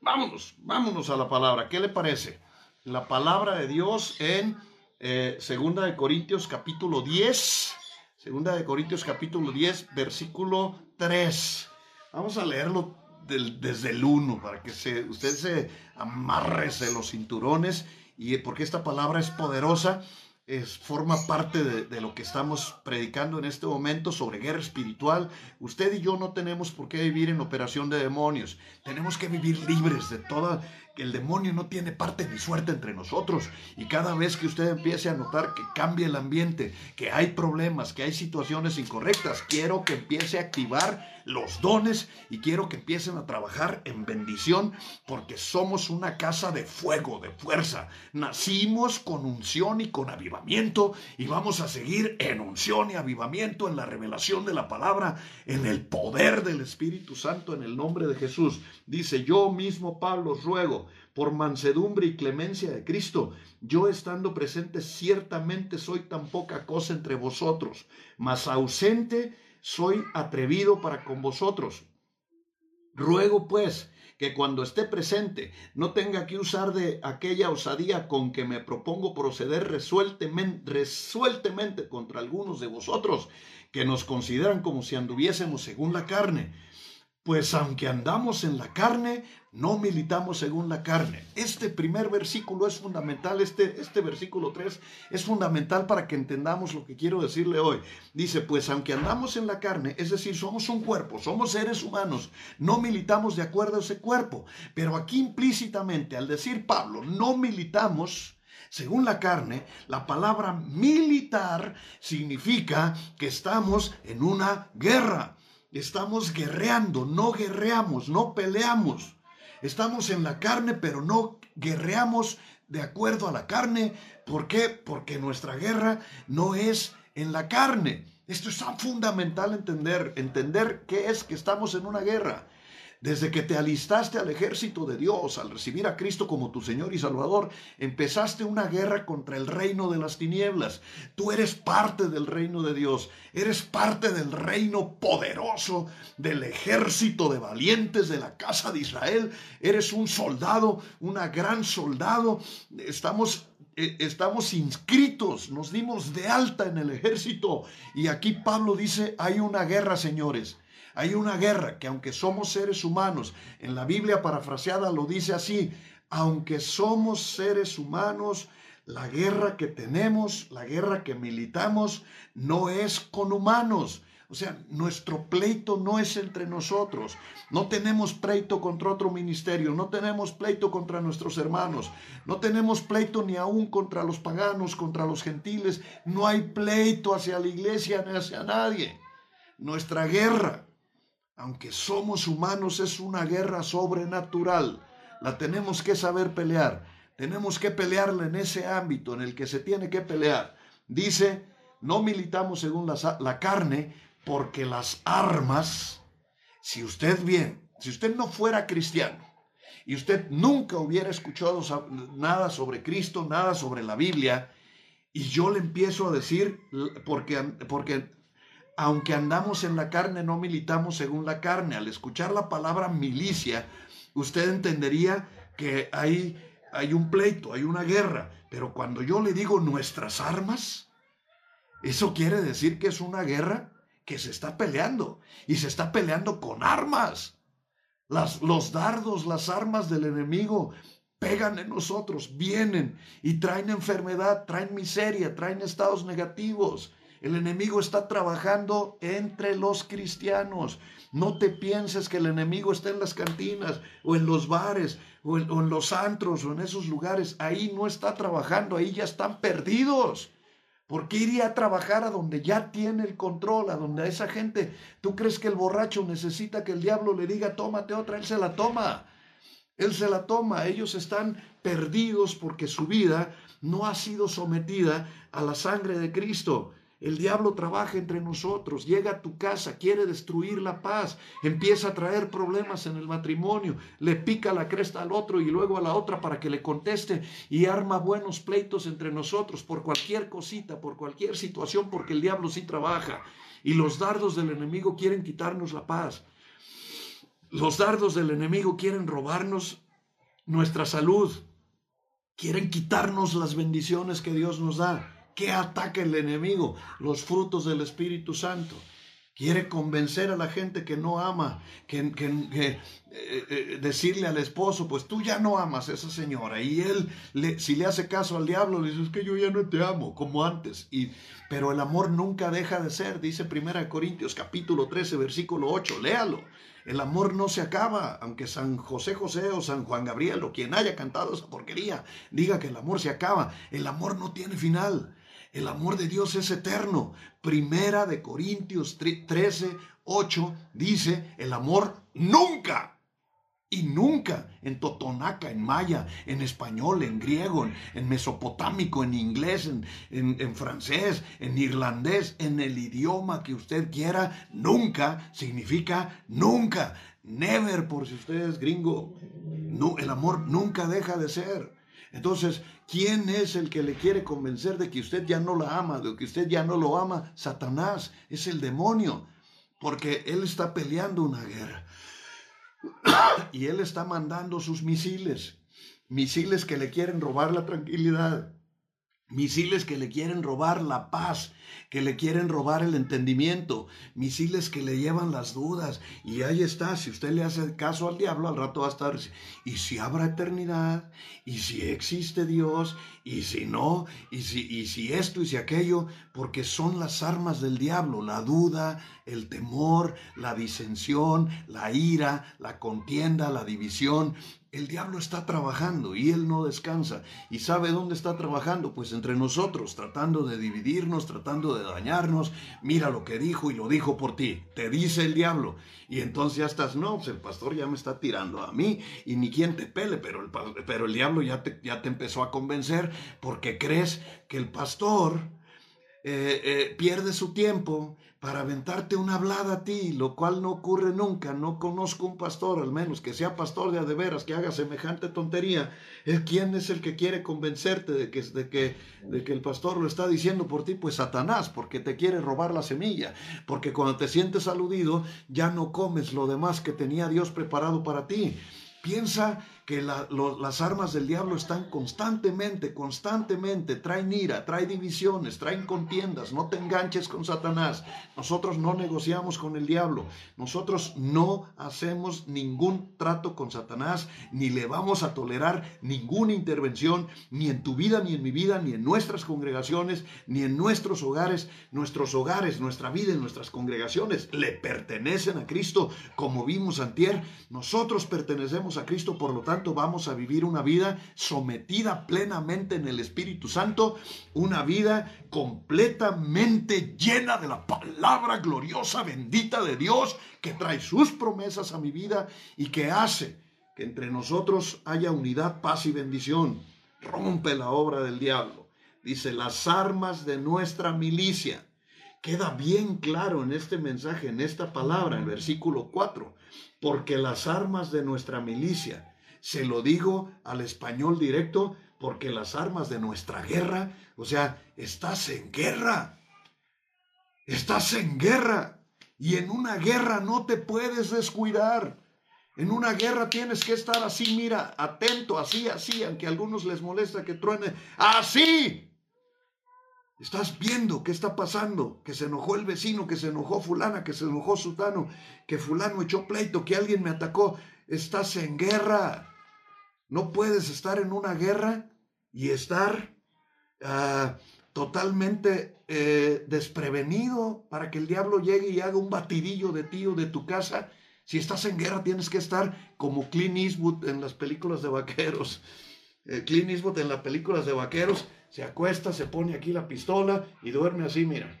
vámonos, vámonos a la palabra. ¿Qué le parece? La palabra de Dios en eh, Segunda de Corintios capítulo 10. Segunda de Corintios capítulo 10, versículo 3. Vamos a leerlo desde el 1 para que usted se amarrese los cinturones y porque esta palabra es poderosa, es, forma parte de, de lo que estamos predicando en este momento sobre guerra espiritual. Usted y yo no tenemos por qué vivir en operación de demonios. Tenemos que vivir libres de toda... que El demonio no tiene parte ni suerte entre nosotros. Y cada vez que usted empiece a notar que cambia el ambiente, que hay problemas, que hay situaciones incorrectas, quiero que empiece a activar los dones y quiero que empiecen a trabajar en bendición porque somos una casa de fuego, de fuerza. Nacimos con unción y con avivamiento y vamos a seguir en unción y avivamiento en la revelación de la palabra, en el poder del Espíritu Santo, en el nombre de Jesús. Dice, yo mismo Pablo os ruego por mansedumbre y clemencia de Cristo, yo estando presente ciertamente soy tan poca cosa entre vosotros, mas ausente soy atrevido para con vosotros. Ruego pues que cuando esté presente no tenga que usar de aquella osadía con que me propongo proceder resueltamente, contra algunos de vosotros que nos consideran como si anduviésemos según la carne. Pues aunque andamos en la carne, no militamos según la carne. Este primer versículo es fundamental, este, este versículo 3 es fundamental para que entendamos lo que quiero decirle hoy. Dice, pues aunque andamos en la carne, es decir, somos un cuerpo, somos seres humanos, no militamos de acuerdo a ese cuerpo. Pero aquí implícitamente, al decir Pablo, no militamos, según la carne, la palabra militar significa que estamos en una guerra. Estamos guerreando, no guerreamos, no peleamos. Estamos en la carne, pero no guerreamos de acuerdo a la carne. ¿Por qué? Porque nuestra guerra no es en la carne. Esto es tan fundamental entender, entender qué es que estamos en una guerra. Desde que te alistaste al ejército de Dios, al recibir a Cristo como tu Señor y Salvador, empezaste una guerra contra el reino de las tinieblas. Tú eres parte del reino de Dios, eres parte del reino poderoso, del ejército de valientes de la casa de Israel. Eres un soldado, una gran soldado. Estamos eh, estamos inscritos, nos dimos de alta en el ejército. Y aquí Pablo dice, hay una guerra, señores. Hay una guerra que aunque somos seres humanos, en la Biblia parafraseada lo dice así, aunque somos seres humanos, la guerra que tenemos, la guerra que militamos, no es con humanos. O sea, nuestro pleito no es entre nosotros. No tenemos pleito contra otro ministerio, no tenemos pleito contra nuestros hermanos, no tenemos pleito ni aún contra los paganos, contra los gentiles. No hay pleito hacia la iglesia ni hacia nadie. Nuestra guerra, aunque somos humanos, es una guerra sobrenatural. La tenemos que saber pelear. Tenemos que pelearle en ese ámbito en el que se tiene que pelear. Dice, no militamos según la, la carne, porque las armas, si usted bien, si usted no fuera cristiano, y usted nunca hubiera escuchado nada sobre Cristo, nada sobre la Biblia, y yo le empiezo a decir, porque, porque aunque andamos en la carne, no militamos según la carne. Al escuchar la palabra milicia, usted entendería que hay, hay un pleito, hay una guerra. Pero cuando yo le digo nuestras armas, eso quiere decir que es una guerra que se está peleando y se está peleando con armas. Las, los dardos, las armas del enemigo pegan en nosotros, vienen y traen enfermedad, traen miseria, traen estados negativos. El enemigo está trabajando entre los cristianos. No te pienses que el enemigo está en las cantinas o en los bares o en, los antros o en esos lugares. Ahí no está trabajando, ahí ya están perdidos. ¿Por qué iría a trabajar a donde ya tiene el control, a donde esa gente, tú crees que el borracho necesita que el diablo le diga, tómate otra, él se la toma. Él se la toma. Ellos están perdidos porque su vida no ha sido sometida a la sangre de Cristo. El diablo trabaja entre nosotros, llega a tu casa, quiere destruir la paz, empieza a traer problemas en el matrimonio, le pica la cresta al otro y luego a la otra para que le conteste y arma buenos pleitos entre nosotros por cualquier cosita, por cualquier situación, porque el diablo sí trabaja. Y los dardos del enemigo quieren quitarnos la paz. Los dardos del enemigo quieren robarnos nuestra salud, quieren quitarnos las bendiciones que Dios nos da. ¿Qué ataca el enemigo? Los frutos del Espíritu Santo. Quiere convencer a la gente que no ama, que, que, eh, eh, decirle al esposo, pues tú ya no amas a esa señora. Y él, si le hace caso al diablo, le dice, es que yo ya no te amo, como antes. Y, pero el amor nunca deja de ser, dice 1 Corintios capítulo 13, versículo 8, léalo. El amor no se acaba, aunque San José José o San Juan Gabriel o quien haya cantado esa porquería diga que el amor se acaba. El amor no tiene final. El amor de Dios es eterno. Primera de Corintios 13, 8 dice, el amor nunca y nunca en totonaca, en maya, en español, en griego, en, mesopotámico, en inglés, en, en, francés, en irlandés, en el idioma que usted quiera, nunca significa nunca. Never, por si usted es gringo. No, el amor nunca deja de ser. Entonces, ¿quién es el que le quiere convencer de que usted ya no la ama, de que usted ya no lo ama? Satanás, es el demonio, porque él está peleando una guerra. <coughs> y él está mandando sus misiles, misiles que le quieren robar la tranquilidad, misiles que le quieren robar la paz, que le quieren robar el entendimiento, misiles que le llevan las dudas. Y ahí está, si usted le hace caso al diablo, al rato va a estar, y si habrá eternidad, y si existe Dios, y si no, y si, y si esto y si aquello, porque son las armas del diablo, la duda, el temor, la disensión, la ira, la contienda, la división. El diablo está trabajando y él no descansa. ¿Y sabe dónde está trabajando? Pues entre nosotros, tratando de dividirnos, tratando de dañarnos. Mira lo que dijo y lo dijo por ti. Te dice el diablo. Y entonces ya estás, no, pues el pastor ya me está tirando a mí y ni quien te pele, pero el, pero el diablo ya te, ya te empezó a convencer porque crees que el pastor eh, eh, pierde su tiempo para aventarte una hablada a ti, lo cual no ocurre nunca. No conozco un pastor, al menos que sea pastor de a de veras, que haga semejante tontería. ¿Es quién es el que quiere convencerte de que, de, que, de que el pastor lo está diciendo por ti? Pues Satanás, porque te quiere robar la semilla. Porque cuando te sientes aludido, ya no comes lo demás que tenía Dios preparado para ti. Piensa que las armas del diablo están constantemente, constantemente, traen ira, traen divisiones, traen contiendas, no te enganches con Satanás. Nosotros no negociamos con el diablo, nosotros no hacemos ningún trato con Satanás, ni le vamos a tolerar ninguna intervención, ni en tu vida, ni en mi vida, ni en nuestras congregaciones, ni en nuestros hogares. Nuestros hogares, nuestra vida, en nuestras congregaciones le pertenecen a Cristo, como vimos antier. Nosotros pertenecemos a Cristo, por lo tanto, vamos a vivir una vida sometida plenamente en el Espíritu Santo, una vida completamente llena de la palabra gloriosa, bendita de Dios, que trae sus promesas a mi vida y que hace que entre nosotros haya unidad, paz y bendición. rompe la obra del diablo. Dice, las armas de nuestra milicia. Queda bien claro en este mensaje, en esta palabra, en versículo 4, porque las armas de nuestra milicia, se lo digo al español directo, porque las armas de nuestra guerra, o sea, estás en guerra, estás en guerra, y en una guerra no te puedes descuidar. En una guerra tienes que estar así, mira, atento, así, así, aunque a algunos les molesta que truene, así. Estás viendo qué está pasando, que se enojó el vecino, que se enojó fulana, que se enojó sutano, que fulano echó pleito, que alguien me atacó. Estás en guerra. No puedes estar en una guerra y estar ah, totalmente eh, desprevenido para que el diablo llegue y haga un batidillo de ti o de tu casa. Si estás en guerra tienes que estar como Clint Eastwood en las películas de vaqueros. Eh, Clint Eastwood en las películas de vaqueros se acuesta, se pone aquí la pistola y duerme así, mira.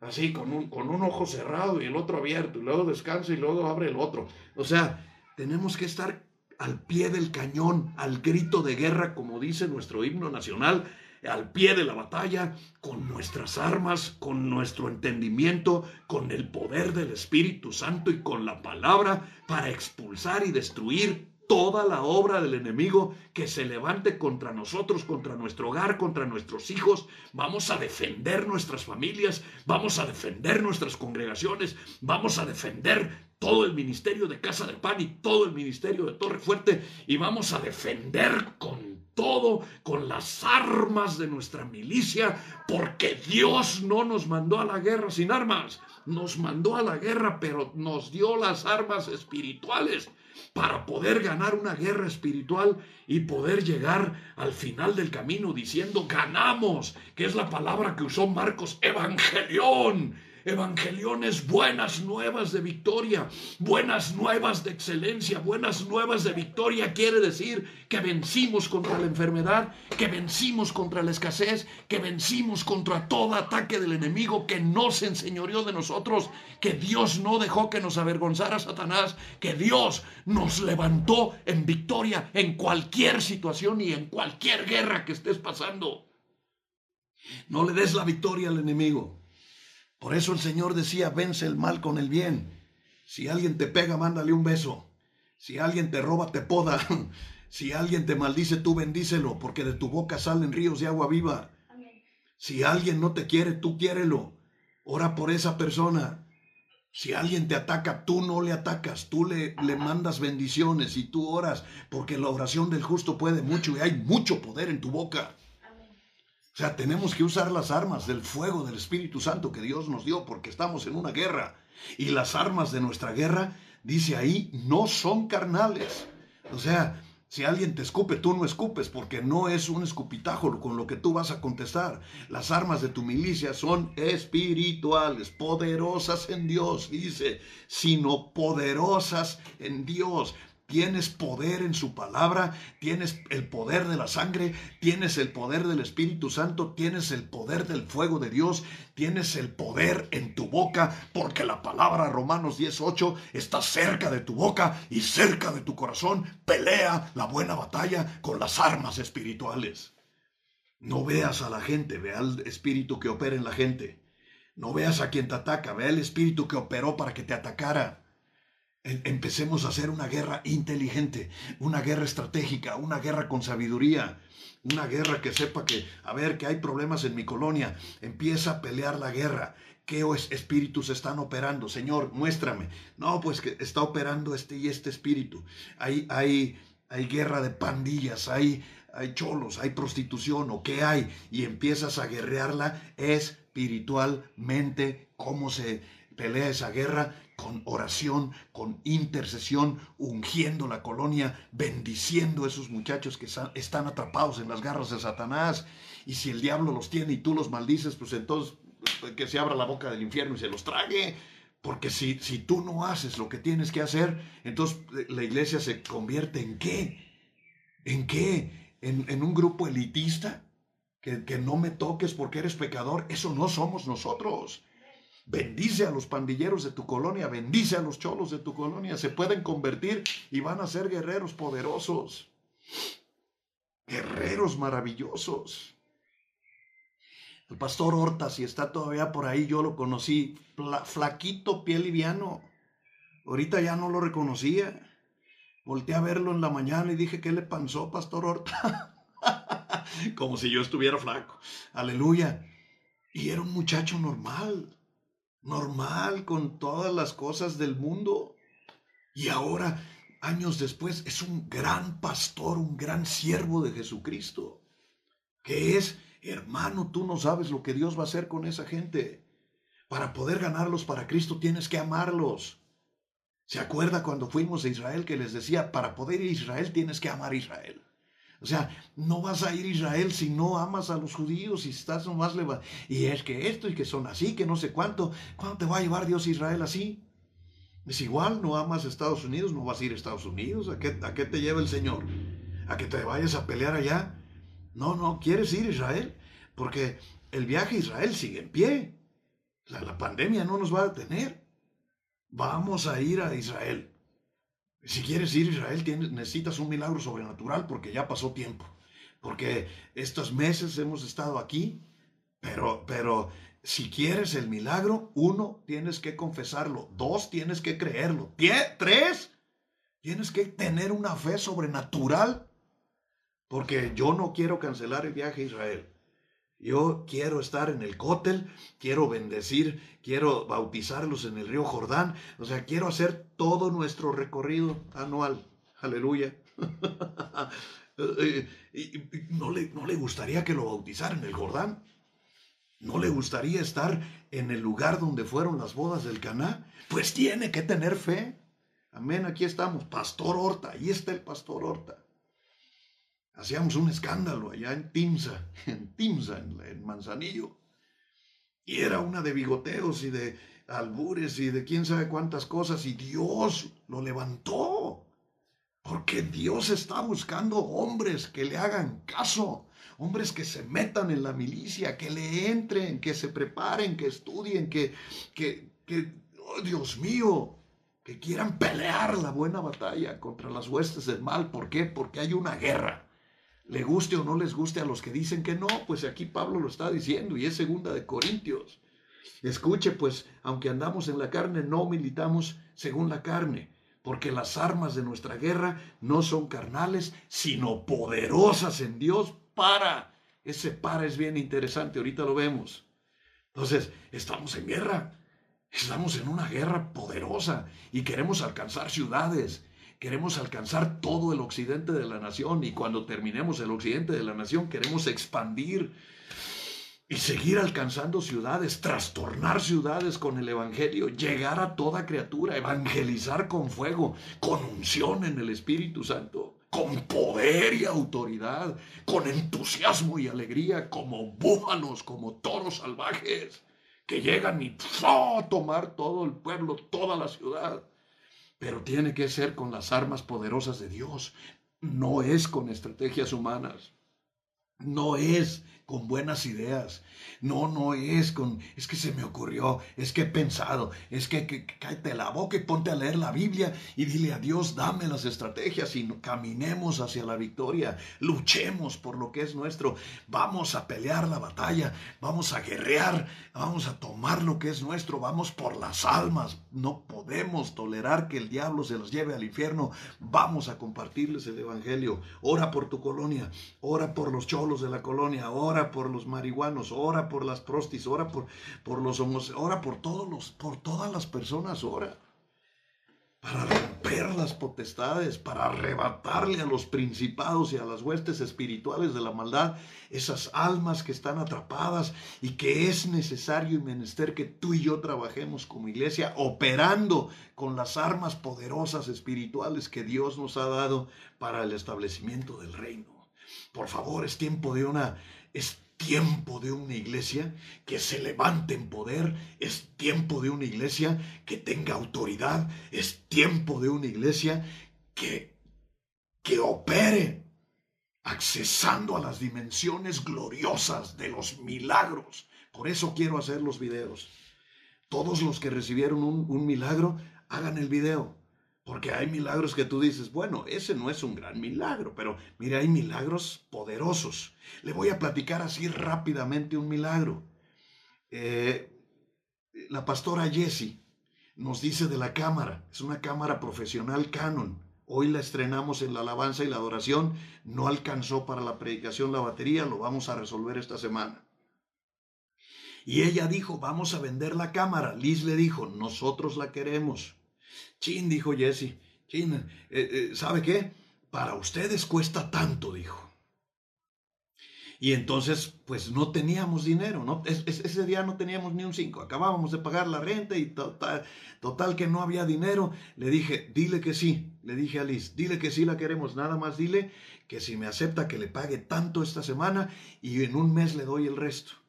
Así, con un, con un ojo cerrado y el otro abierto, y luego descansa y luego abre el otro. O sea, tenemos que estar al pie del cañón, al grito de guerra, como dice nuestro himno nacional, al pie de la batalla, con nuestras armas, con nuestro entendimiento, con el poder del Espíritu Santo y con la palabra para expulsar y destruir toda la obra del enemigo que se levante contra nosotros, contra nuestro hogar, contra nuestros hijos. Vamos a defender nuestras familias, vamos a defender nuestras congregaciones, vamos a defender todo el ministerio de Casa de Pan y todo el ministerio de Torre Fuerte y vamos a defender con todo, con las armas de nuestra milicia, porque Dios no nos mandó a la guerra sin armas, nos mandó a la guerra, pero nos dio las armas espirituales para poder ganar una guerra espiritual y poder llegar al final del camino diciendo ganamos, que es la palabra que usó Marcos, evangelión Evangeliones, buenas nuevas de victoria, buenas nuevas de excelencia, buenas nuevas de victoria quiere decir que vencimos contra la enfermedad, que vencimos contra la escasez, que vencimos contra todo ataque del enemigo que no se enseñoreó de nosotros, que Dios no dejó que nos avergonzara Satanás, que Dios nos levantó en victoria en cualquier situación y en cualquier guerra que estés pasando. No le des la victoria al enemigo. Por eso el Señor decía, vence el mal con el bien. Si alguien te pega, mándale un beso. Si alguien te roba, te poda. <laughs> Si alguien te maldice, tú bendícelo, porque de tu boca salen ríos de agua viva. Si alguien no te quiere, tú quiérelo. Ora por esa persona. Si alguien te ataca, tú no le atacas, tú le, le mandas bendiciones y tú oras, porque la oración del justo puede mucho y hay mucho poder en tu boca. Sea, tenemos que usar las armas del fuego del Espíritu Santo que Dios nos dio porque estamos en una guerra. Y las armas de nuestra guerra, dice ahí, no son carnales. O sea, si alguien te escupe, tú no escupes porque no es un escupitajo con lo que tú vas a contestar. Las armas de tu milicia son espirituales, poderosas en Dios, dice, sino poderosas en Dios. Tienes poder en su palabra, tienes el poder de la sangre, tienes el poder del Espíritu Santo, tienes el poder del fuego de Dios, tienes el poder en tu boca, porque la palabra Romanos 18 está cerca de tu boca y cerca de tu corazón. Pelea la buena batalla con las armas espirituales. No veas a la gente, vea al espíritu que opera en la gente. No veas a quien te ataca, vea el espíritu que operó para que te atacara. Empecemos a hacer una guerra inteligente, una guerra estratégica, una guerra con sabiduría, una guerra que sepa que, a ver, que hay problemas en mi colonia. Empieza a pelear la guerra. ¿Qué espíritus están operando? Señor, muéstrame. No, pues que está operando este y este espíritu. Hay, hay, hay guerra de pandillas, hay, hay cholos, hay prostitución o qué hay. Y empiezas a guerrearla espiritualmente. ¿Cómo se pelea esa guerra? Con oración, con intercesión, ungiendo la colonia, bendiciendo a esos muchachos que están atrapados en las garras de Satanás. Y si el diablo los tiene y tú los maldices, pues entonces pues, que se abra la boca del infierno y se los trague. Porque si, si tú no haces lo que tienes que hacer, entonces eh, la iglesia se convierte en qué? ¿En qué? ¿En, un grupo elitista? Que, que no me toques porque eres pecador. Eso no somos nosotros. Bendice a los pandilleros de tu colonia, bendice a los cholos de tu colonia, se pueden convertir y van a ser guerreros poderosos. guerreros maravillosos. El pastor Horta, si está todavía por ahí, yo lo conocí, flaquito, piel liviano. Ahorita ya no lo reconocía. Volté a verlo en la mañana y dije, ¿qué le pasó, pastor Horta? <laughs> Como si yo estuviera flaco. Aleluya. Y era un muchacho normal, normal con todas las cosas del mundo. Y ahora, años después, es un gran pastor, un gran siervo de Jesucristo. Que es, hermano, tú no sabes lo que Dios va a hacer con esa gente. Para poder ganarlos para Cristo tienes que amarlos. ¿Se acuerda cuando fuimos a Israel que les decía, para poder ir a Israel tienes que amar a Israel? O sea, no vas a ir a Israel si no amas a los judíos y estás nomás le Y es que esto y que son así, que no sé cuánto. ¿Cuándo te va a llevar Dios a Israel así? Es igual, no amas a Estados Unidos, no vas a ir a Estados Unidos. ¿A qué, a qué te lleva el Señor? ¿A que te vayas a pelear allá? No, no, quieres ir a Israel. Porque el viaje a Israel sigue en pie. La, la pandemia no nos va a detener. Vamos a ir a Israel. Si quieres ir a Israel, tienes, necesitas un milagro sobrenatural porque ya pasó tiempo. Porque estos meses hemos estado aquí, pero, pero si quieres el milagro, uno, tienes que confesarlo. Dos, tienes que creerlo. Tres, tienes que tener una fe sobrenatural. Porque yo no quiero cancelar el viaje a Israel. Yo quiero estar en el cótel, quiero bendecir, quiero bautizarlos en el río Jordán. O sea, quiero hacer todo nuestro recorrido anual. Aleluya. <laughs> ¿No le, ¿No le gustaría que lo bautizara en el Jordán? ¿No le gustaría estar en el lugar donde fueron las bodas del Caná? Pues tiene que tener fe. Amén, aquí estamos. Pastor Horta, ahí está el Pastor Horta hacíamos un escándalo allá en Timsa, <laughs> en Timsa, en, Manzanillo. Y era una de bigoteos y de albures y de quién sabe cuántas cosas. Y Dios lo levantó. Porque Dios está buscando hombres que le hagan caso. Hombres que se metan en la milicia, que le entren, que se preparen, que estudien, que, que, que oh, Dios mío, que quieran pelear la buena batalla contra las huestes del mal. ¿Por qué? Porque hay una guerra le guste o no les guste a los que dicen que no, pues aquí Pablo lo está diciendo y es segunda de Corintios. Escuche, pues, aunque andamos en la carne, no militamos según la carne, porque las armas de nuestra guerra no son carnales, sino poderosas en Dios para. Ese para es bien interesante, ahorita lo vemos. Entonces, estamos en guerra, estamos en una guerra poderosa y queremos alcanzar ciudades, queremos alcanzar todo el occidente de la nación y cuando terminemos el occidente de la nación queremos expandir y seguir alcanzando ciudades, trastornar ciudades con el Evangelio, llegar a toda criatura, evangelizar con fuego, con unción en el Espíritu Santo, con poder y autoridad, con entusiasmo y alegría, como búfalos, como toros salvajes, que llegan y a tomar todo el pueblo, toda la ciudad pero tiene que ser con las armas poderosas de Dios, no es con estrategias humanas, no es con buenas ideas. No, no es con, es que se me ocurrió, es que he pensado, es que, que, cállate la boca y ponte a leer la Biblia y dile a Dios, dame las estrategias y caminemos hacia la victoria, luchemos por lo que es nuestro, vamos a pelear la batalla, vamos a guerrear, vamos a tomar lo que es nuestro, vamos por las almas, no podemos tolerar que el diablo se los lleve al infierno, vamos a compartirles el Evangelio, ora por tu colonia, ora por los cholos de la colonia, ora por los marihuanos, ora por las prostis, ora por, por los homosexuales, ora por todos los, por todas las personas, ora. Para romper las potestades, para arrebatarle a los principados y a las huestes espirituales de la maldad, esas almas que están atrapadas y que es necesario y menester que tú y yo trabajemos como iglesia, operando con las armas poderosas espirituales que Dios nos ha dado para el establecimiento del reino. Por favor, es tiempo de una es tiempo de una iglesia que se levante en poder, es tiempo de una iglesia que tenga autoridad, es tiempo de una iglesia que, que opere accesando a las dimensiones gloriosas de los milagros. Por eso quiero hacer los videos. Todos los que recibieron un, un milagro, hagan el video. Porque hay milagros que tú dices, bueno, ese no es un gran milagro, pero mire, hay milagros poderosos. Le voy a platicar así rápidamente un milagro. Eh, la pastora Jessie nos dice de la cámara, es una cámara profesional Canon. Hoy la estrenamos en la alabanza y la adoración. No alcanzó para la predicación la batería, lo vamos a resolver esta semana. Y ella dijo, vamos a vender la cámara. Liz le dijo, nosotros la queremos. Chin, dijo Jesse. Chin, eh, eh, ¿sabe qué? Para ustedes cuesta tanto, dijo. Y entonces, pues no teníamos dinero, ¿no? ese día no teníamos ni un cinco. Acabábamos de pagar la renta y total, total que no había dinero. Le dije, dile que sí. Le dije a Liz, dile que sí la queremos. Nada más dile que si me acepta que le pague tanto esta semana y en un mes le doy el resto.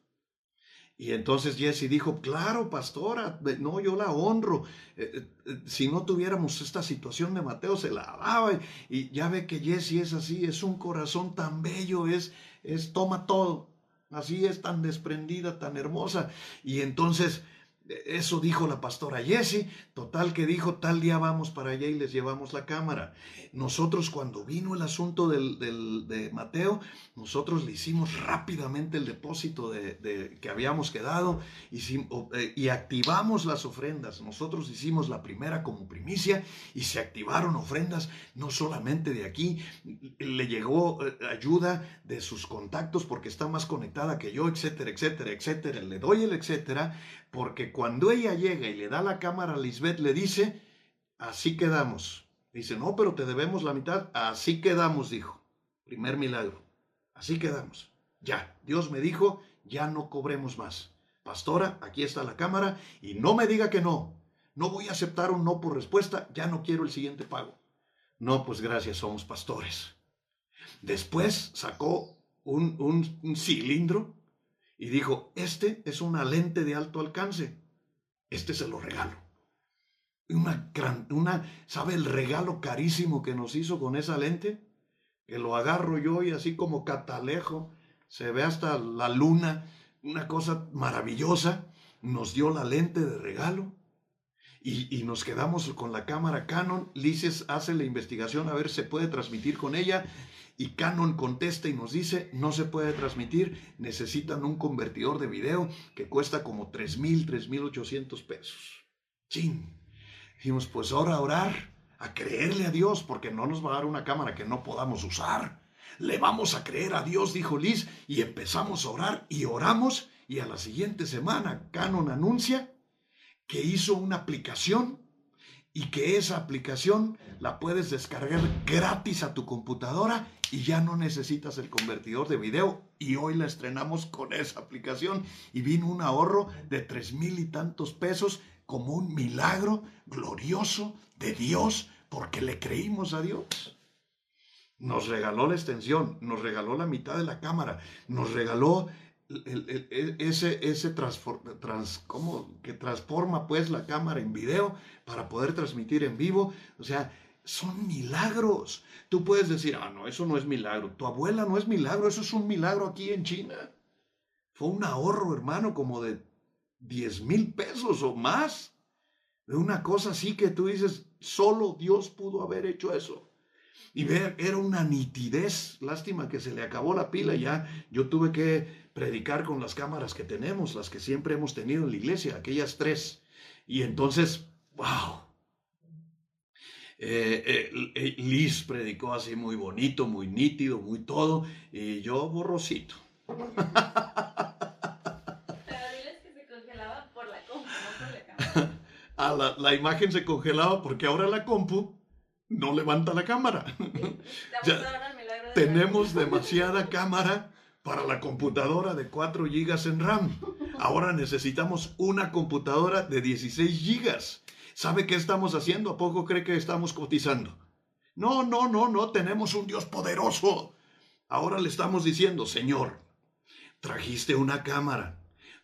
Y entonces Jesse dijo, claro, pastora, no, yo la honro. Eh, eh, eh, si no tuviéramos esta situación de Mateo, se la daba. Y ya ve que Jesse es así, es un corazón tan bello, es, es toma todo. Así es tan desprendida, tan hermosa. Y entonces eso dijo la pastora Jessie, total que dijo, tal día vamos para allá y les llevamos la cámara. Nosotros cuando vino el asunto del, de Mateo, nosotros le hicimos rápidamente el depósito de, que habíamos quedado eh, y activamos las ofrendas. Nosotros hicimos la primera como primicia y se activaron ofrendas no solamente de aquí, le llegó eh, ayuda de sus contactos porque está más conectada que yo, etcétera, etcétera, etcétera. Le doy el etcétera porque cuando ella llega y le da la cámara a Lisbeth, le dice, así quedamos. Dice, no, pero te debemos la mitad. Así quedamos, dijo. Primer milagro. Así quedamos. Ya, Dios me dijo, ya no cobremos más. Pastora, aquí está la cámara y no me diga que no. No voy a aceptar un no por respuesta, ya no quiero el siguiente pago. No, pues gracias, somos pastores. Después sacó un, un, un cilindro y dijo, este es una lente de alto alcance, este se lo regalo. Una, una, ¿sabe el regalo carísimo que nos hizo con esa lente? Que lo agarro yo y así como catalejo, se ve hasta la luna, una cosa maravillosa, nos dio la lente de regalo. Y, y, nos quedamos con la cámara Canon. Lices hace la investigación a ver si se puede transmitir con ella y Canon contesta y nos dice, no se puede transmitir, necesitan un convertidor de video que cuesta como 3.000, 3.800 pesos. Chin. Dijimos, pues ahora a orar, a creerle a Dios, porque no nos va a dar una cámara que no podamos usar. Le vamos a creer a Dios, dijo Liz, y empezamos a orar y oramos, y a la siguiente semana Canon anuncia que hizo una aplicación y que esa aplicación la puedes descargar gratis a tu computadora y ya no necesitas el convertidor de video. Y hoy la estrenamos con esa aplicación y vino un ahorro de tres mil y tantos pesos como un milagro glorioso de Dios porque le creímos a Dios. Nos regaló la extensión, nos regaló la mitad de la cámara, nos regaló ese, ese trans, que transforma pues la cámara en video para poder transmitir en vivo. O sea, son milagros. Tú puedes decir, ah, no, eso no es milagro. Tu abuela no es milagro, eso es un milagro aquí en China. Fue un ahorro, hermano, como de 10 mil pesos o más. De una cosa así que tú dices, solo Dios pudo haber hecho eso. Y ver, era una nitidez. Lástima que se le acabó la pila ya. Yo tuve que predicar con las cámaras que tenemos, las que siempre hemos tenido en la iglesia, aquellas tres. Y entonces, wow. Eh, eh, eh, Liz predicó así muy bonito, muy nítido, muy todo, y yo borrosito. Pero diles que se congelaba por la compu, no por la cámara. <laughs> Ah, la, la imagen se congelaba porque ahora la compu no levanta la cámara. <laughs> Ya, de tenemos demasiada cámara para la computadora de 4 GB en RAM. Ahora necesitamos una computadora de 16 GB. ¿Sabe qué estamos haciendo? ¿A poco cree que estamos cotizando? No, no, no, no, tenemos un Dios poderoso. Ahora le estamos diciendo, Señor, trajiste una cámara,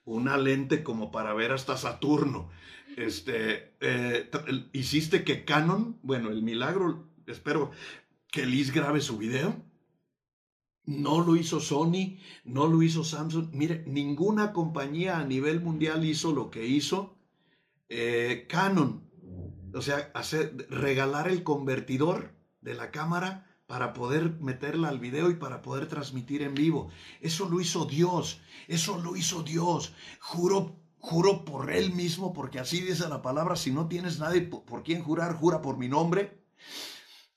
una lente como para ver hasta Saturno. Este, eh, hiciste que Canon, bueno, el milagro, espero que Liz grabe su video no lo hizo Sony, no lo hizo Samsung. Mire, ninguna compañía a nivel mundial hizo lo que hizo eh, Canon. o sea, regalar el convertidor de la cámara para poder meterla al video y para poder transmitir en vivo. Eso lo hizo Dios, eso lo hizo Dios. Juro, juro por Él mismo, porque así dice la palabra, si no tienes nadie por, por quien jurar, jura por mi nombre,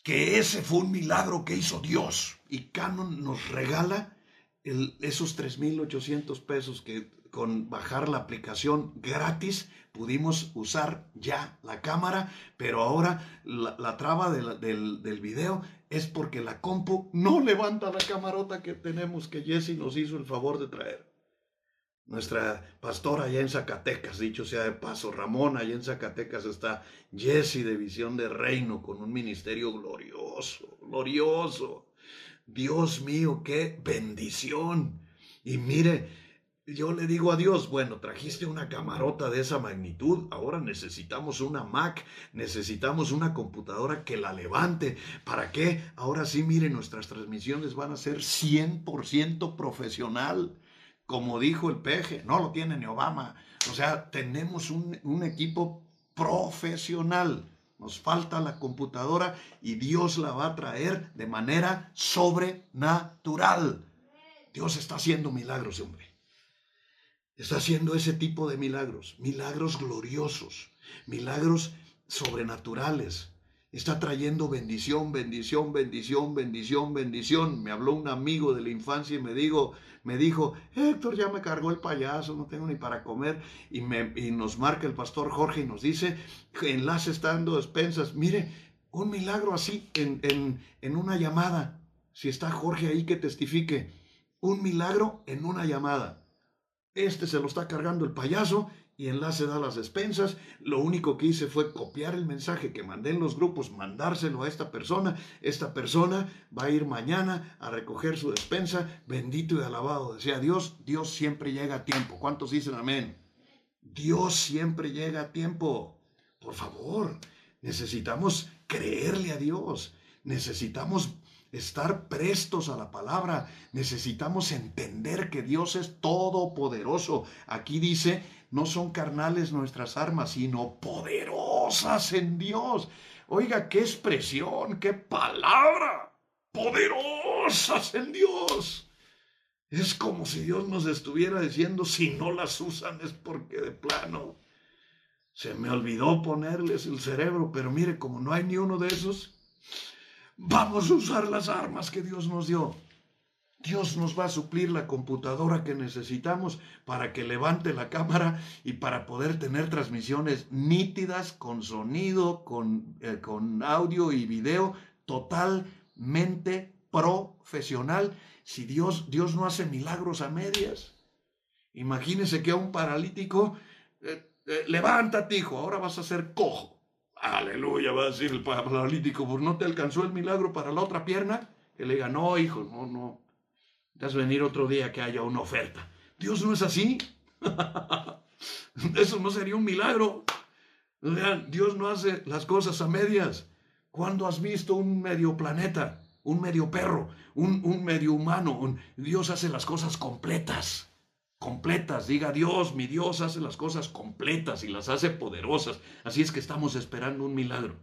que ese fue un milagro que hizo Dios. Y Canon nos regala el- esos 3.800 pesos que con bajar la aplicación gratis pudimos usar ya la cámara, pero ahora la, la traba del, del video es porque la compu no levanta la camarota que tenemos que Jesse nos hizo el favor de traer. Nuestra pastora allá en Zacatecas, dicho sea de paso, Ramón allá en Zacatecas está Jesse de Visión de Reino con un ministerio glorioso, glorioso. Dios mío, qué bendición. Y mire, yo le digo a Dios, bueno, trajiste una camarota de esa magnitud, ahora necesitamos una Mac, necesitamos una computadora que la levante. ¿Para qué? Ahora sí, mire, nuestras transmisiones van a ser 100% profesional. Como dijo el peje, no lo tiene ni Obama. O sea, tenemos un, un equipo profesional. Nos falta la computadora y Dios la va a traer de manera sobrenatural. Dios está haciendo milagros, hombre. Está haciendo ese tipo de milagros, milagros gloriosos, milagros sobrenaturales. Está trayendo bendición, bendición, bendición, bendición, bendición. Me habló un amigo de la infancia y me dijo, me dijo, Héctor, ya me cargó el payaso, no tengo ni para comer. Y, me, y nos marca el pastor Jorge y nos dice, enlace está dando despensas. Mire, un milagro así en, en, en una llamada. Si está Jorge ahí que testifique, un milagro en una llamada. Este se lo está cargando el payaso y enlace da las despensas. Lo único que hice fue copiar el mensaje que mandé en los grupos, mandárselo a esta persona. Esta persona va a ir mañana a recoger su despensa. Bendito y alabado sea Dios. Dios siempre llega a tiempo. ¿Cuántos dicen amén? Dios siempre llega a tiempo. Por favor, necesitamos creerle a Dios. Necesitamos estar prestos a la palabra. Necesitamos entender que Dios es todopoderoso. Aquí dice, no son carnales nuestras armas, sino poderosas en Dios. Oiga, qué expresión, qué palabra. Poderosas en Dios. Es como si Dios nos estuviera diciendo, si no las usan es porque de plano se me olvidó ponerles el cerebro, pero mire, como no hay ni uno de esos, vamos a usar las armas que Dios nos dio. Dios nos va a suplir la computadora que necesitamos para que levante la cámara y para poder tener transmisiones nítidas, con sonido, con, eh, con audio y video, totalmente profesional. Si Dios, Dios no hace milagros a medias. Imagínese que a un paralítico, eh, eh, levántate hijo, ahora vas a ser cojo. Aleluya, va a decir el paralítico, pues no te alcanzó el milagro para la otra pierna. Que le diga, no hijo, no, no, Venir otro día que haya una oferta. Dios no es así. <laughs> Eso no sería un milagro. Dios no hace las cosas a medias. ¿Cuándo has visto un medio planeta, un medio perro, un, un medio humano? Un, Dios hace las cosas completas. Completas. Diga Dios, mi Dios hace las cosas completas y las hace poderosas. Así es que estamos esperando un milagro.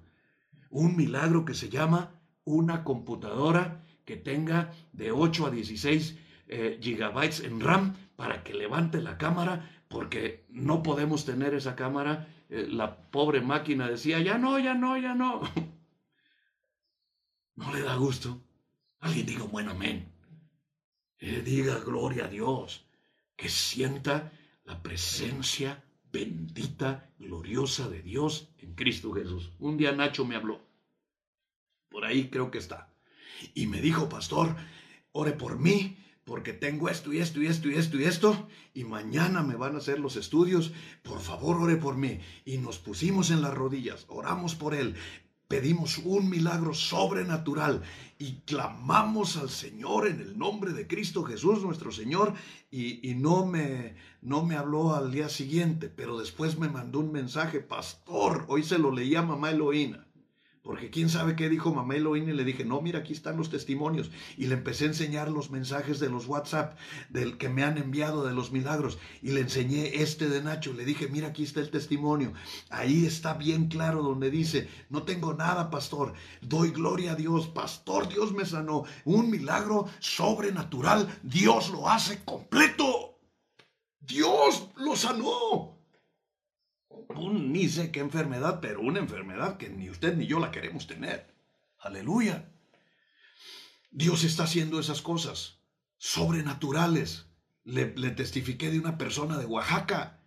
Un milagro que se llama una computadora que tenga de 8 a 16 eh, gigabytes en RAM para que levante la cámara, porque no podemos tener esa cámara. Eh, la pobre máquina decía, ya no, ya no, ya no. <laughs> No le da gusto. Alguien diga un buen amén. Eh, diga gloria a Dios. Que sienta la presencia bendita, gloriosa de Dios en Cristo Jesús. Un día Nacho me habló. Por ahí creo que está. Y me dijo, pastor, ore por mí, porque tengo esto y esto y esto y esto y esto, y mañana me van a hacer los estudios. Por favor, ore por mí. Y nos pusimos en las rodillas, oramos por él, pedimos un milagro sobrenatural y clamamos al Señor en el nombre de Cristo Jesús, nuestro Señor, y, y no, me, no me habló al día siguiente, pero después me mandó un mensaje, pastor, hoy se lo leía a mamá Eloína Porque quién sabe qué dijo mamá Eloína y le dije, no, mira, aquí están los testimonios. Y le empecé a enseñar los mensajes de los WhatsApp del que me han enviado de los milagros. Y le enseñé este de Nacho. Le dije, mira, aquí está el testimonio. Ahí está bien claro donde dice, no tengo nada, pastor. Doy gloria a Dios. Pastor, Dios me sanó. Un milagro sobrenatural. Dios lo hace completo. Dios lo sanó un ni sé qué enfermedad, pero una enfermedad que ni usted ni yo la queremos tener. Aleluya. Dios está haciendo esas cosas sobrenaturales. Le, le, testifiqué de una persona de Oaxaca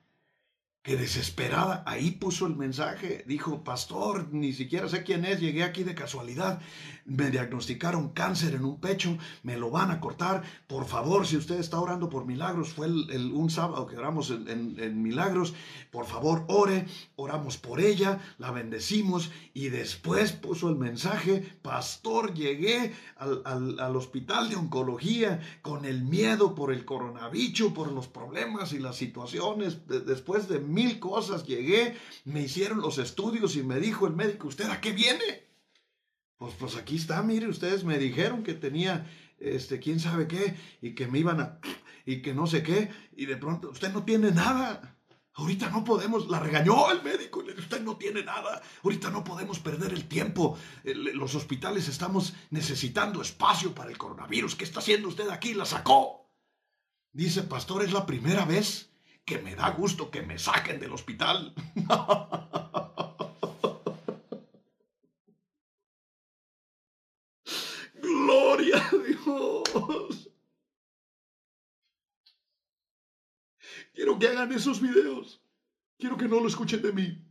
que desesperada ahí puso el mensaje. Dijo, pastor, ni siquiera sé quién es, llegué aquí de casualidad. Me diagnosticaron cáncer en un pecho, me lo van a cortar. Por favor, si usted está orando por milagros, fue el, un sábado que oramos en, milagros, por favor, ore, oramos por ella, la bendecimos y después puso el mensaje, pastor, llegué al, al hospital de oncología con el miedo por el coronavirus, por los problemas y las situaciones, después de mil cosas, llegué, me hicieron los estudios y me dijo el médico, ¿usted a qué viene? Pues, pues aquí está, mire, ustedes me dijeron que tenía, este, quién sabe qué, y que me iban a, y que no sé qué, y de pronto, usted no tiene nada. Ahorita no podemos, la regañó el médico, le dijo, usted no tiene nada, ahorita no podemos perder el tiempo, los hospitales estamos necesitando espacio para el coronavirus, ¿qué está haciendo usted aquí? La sacó. Dice, pastor, es la primera vez que me da gusto que me saquen del hospital. <laughs> Gloria a Dios. Quiero que hagan esos videos. Quiero que no lo escuchen de mí.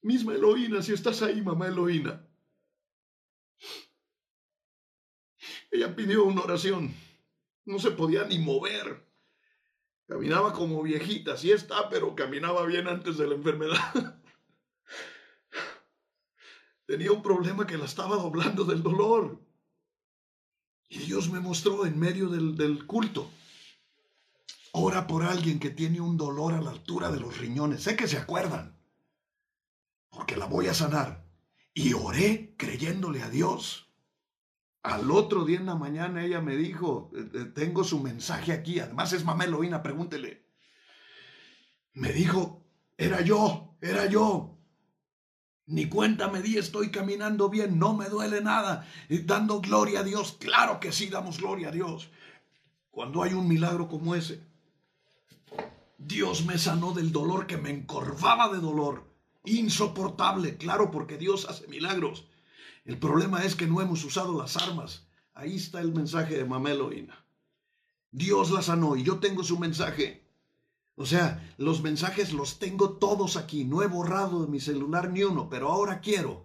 Misma Eloína, si estás ahí, mamá Eloína. Ella pidió una oración. No se podía ni mover. Caminaba como viejita, sí está, pero caminaba bien antes de la enfermedad. <laughs> Tenía un problema que la estaba doblando del dolor. Y Dios me mostró en medio del, del culto. Ora por alguien que tiene un dolor a la altura de los riñones. Sé que se acuerdan. Porque la voy a sanar. Y oré creyéndole a Dios. Al otro día en la mañana ella me dijo, eh, eh, tengo su mensaje aquí, además es mamá Eloína, pregúntele. Me dijo, era yo, era yo. Ni cuenta me di, estoy caminando bien, no me duele nada, dando gloria a Dios. Claro que sí, damos gloria a Dios. Cuando hay un milagro como ese, Dios me sanó del dolor que me encorvaba de dolor, insoportable, claro, porque Dios hace milagros. El problema es que no hemos usado las armas. Ahí está el mensaje de Mamá Eloína. Dios la sanó y yo tengo su mensaje. O sea, los mensajes los tengo todos aquí. No he borrado de mi celular ni uno, pero ahora quiero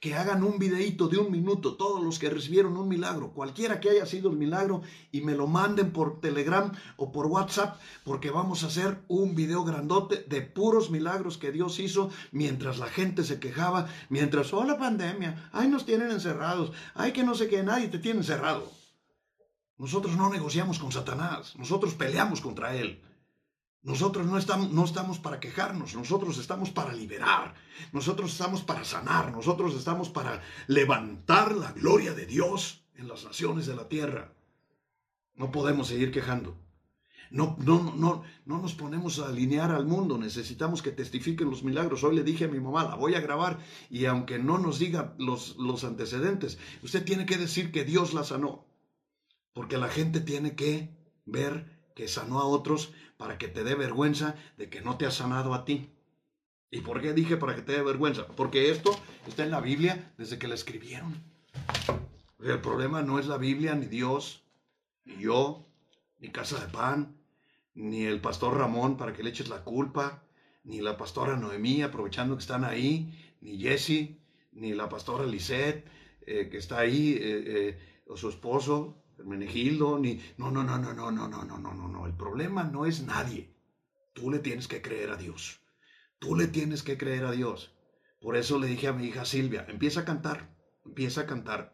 que hagan un videíto de un minuto, todos los que recibieron un milagro, cualquiera que haya sido el milagro, y me lo manden por Telegram o por WhatsApp, porque vamos a hacer un video grandote de puros milagros que Dios hizo mientras la gente se quejaba, mientras, oh la pandemia, ay nos tienen encerrados, ay que no sé qué, nadie te tiene encerrado. Nosotros no negociamos con Satanás, nosotros peleamos contra él. Nosotros no estamos, no estamos para quejarnos, nosotros estamos para liberar, nosotros estamos para sanar, nosotros estamos para levantar la gloria de Dios en las naciones de la tierra. No podemos seguir quejando. No, no, no, no nos ponemos a alinear al mundo, necesitamos que testifiquen los milagros. Hoy le dije a mi mamá, la voy a grabar y aunque no nos diga los, los antecedentes, usted tiene que decir que Dios la sanó, porque la gente tiene que ver que sanó a otros para que te dé vergüenza de que no te ha sanado a ti. ¿Y por qué dije para que te dé vergüenza? Porque esto está en la Biblia desde que la escribieron. El problema no es la Biblia, ni Dios, ni yo, ni Casa de Pan, ni el pastor Ramón para que le eches la culpa, ni la pastora Noemí aprovechando que están ahí, ni Jesse, ni la pastora Lisette eh, que está ahí, eh, eh, o su esposo, Hermenegildo, ni... No, no, no, no, no, no, no, no, no, no, no. El problema no es nadie. Tú le tienes que creer a Dios. Tú le tienes que creer a Dios. Por eso le dije a mi hija Silvia, empieza a cantar, empieza a cantar.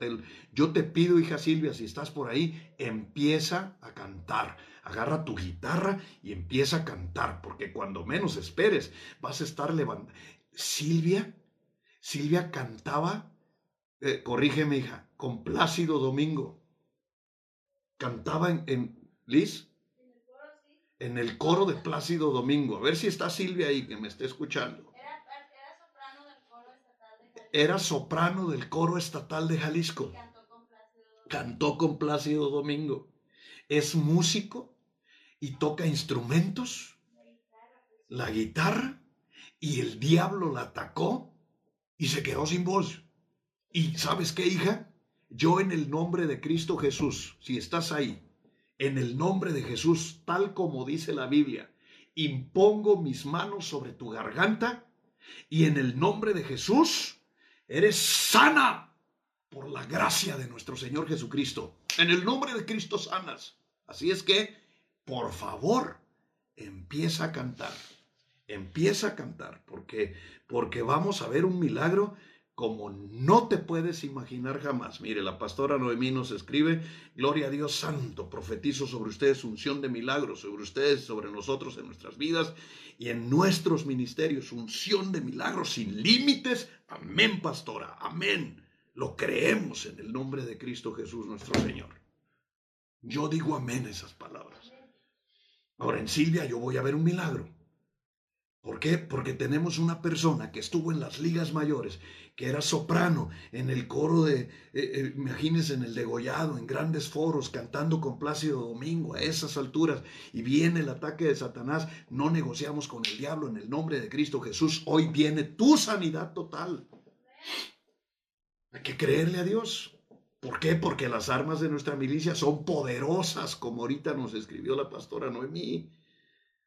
Yo te pido, hija Silvia, si estás por ahí, empieza a cantar. Agarra tu guitarra y empieza a cantar, porque cuando menos esperes vas a estar levantando. Silvia Silvia cantaba, eh, corrígeme hija, con Plácido Domingo. Cantaba en, en Liz, en el coro de Plácido Domingo. A ver si está Silvia ahí que me esté escuchando. Era, soprano del coro estatal de Jalisco. Era soprano del coro estatal de Jalisco. Cantó con Plácido. Cantó con Plácido Domingo. Es músico y toca instrumentos, la guitarra, y el diablo la atacó y se quedó sin voz. ¿Y sabes qué, hija? Yo en el nombre de Cristo Jesús, si estás ahí, en el nombre de Jesús, tal como dice la Biblia, impongo mis manos sobre tu garganta y en el nombre de Jesús eres sana por la gracia de nuestro Señor Jesucristo. En el nombre de Cristo sanas. Así es que, por favor, empieza a cantar. Empieza a cantar, porque, porque vamos a ver un milagro como no te puedes imaginar jamás. Mire, la pastora Noemí nos escribe, Gloria a Dios Santo, profetizo sobre ustedes unción de milagros, sobre ustedes, sobre nosotros en nuestras vidas y en nuestros ministerios, unción de milagros sin límites. Amén, pastora, amén. Lo creemos en el nombre de Cristo Jesús nuestro Señor. Yo digo amén esas palabras. Ahora en Silvia yo voy a ver un milagro. ¿Por qué? Porque tenemos una persona que estuvo en las ligas mayores, que era soprano en el coro de, eh, eh, imagínense, en el degollado, en grandes foros, cantando con Plácido Domingo a esas alturas, y viene el ataque de Satanás, no negociamos con el diablo en el nombre de Cristo Jesús, hoy viene tu sanidad total. Hay que creerle a Dios. ¿Por qué? Porque las armas de nuestra milicia son poderosas, como ahorita nos escribió la pastora Noemí